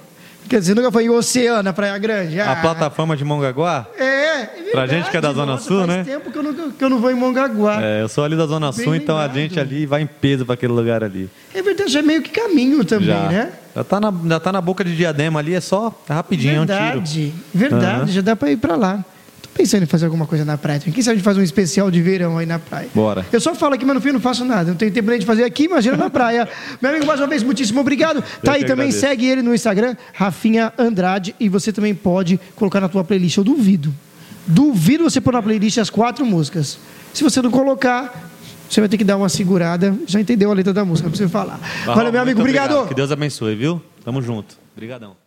Quer dizer, nunca foi em Oceana, Praia Grande?
A
Ah,
plataforma de Mongaguá?
É, é verdade.
Pra gente que é da Zona
Nossa,
Sul,
faz
né?
tempo que eu, não, que eu não vou em Mongaguá.
É, eu sou ali da Zona
Bem
Sul, então a gente ali vai em peso para aquele lugar ali.
É verdade, já é meio que caminho também,
já.
né?
Já tá, na, já tá na boca de diadema ali, é só rapidinho, é um tiro.
verdade, verdade,
Aham.
já dá pra ir pra lá. Pensando em fazer alguma coisa na praia. Quem sabe a gente faz um especial de verão aí na praia?
Bora.
Eu só falo aqui, mas no fim eu não faço nada. Não tenho tempo nem de fazer aqui, imagina na praia. Meu amigo, mais uma vez, muitíssimo obrigado. Tá aí
que
também,
agradeço.
segue ele no Instagram, Rafinha Andrade. E você também pode colocar na tua playlist. Eu duvido. Duvido você pôr na playlist as quatro músicas. Se você não colocar, você vai ter que dar uma segurada. Já entendeu a letra da música, não precisa falar. Valeu, meu amigo,
Muito
obrigado.
Que Deus abençoe, viu? Tamo junto. Obrigadão.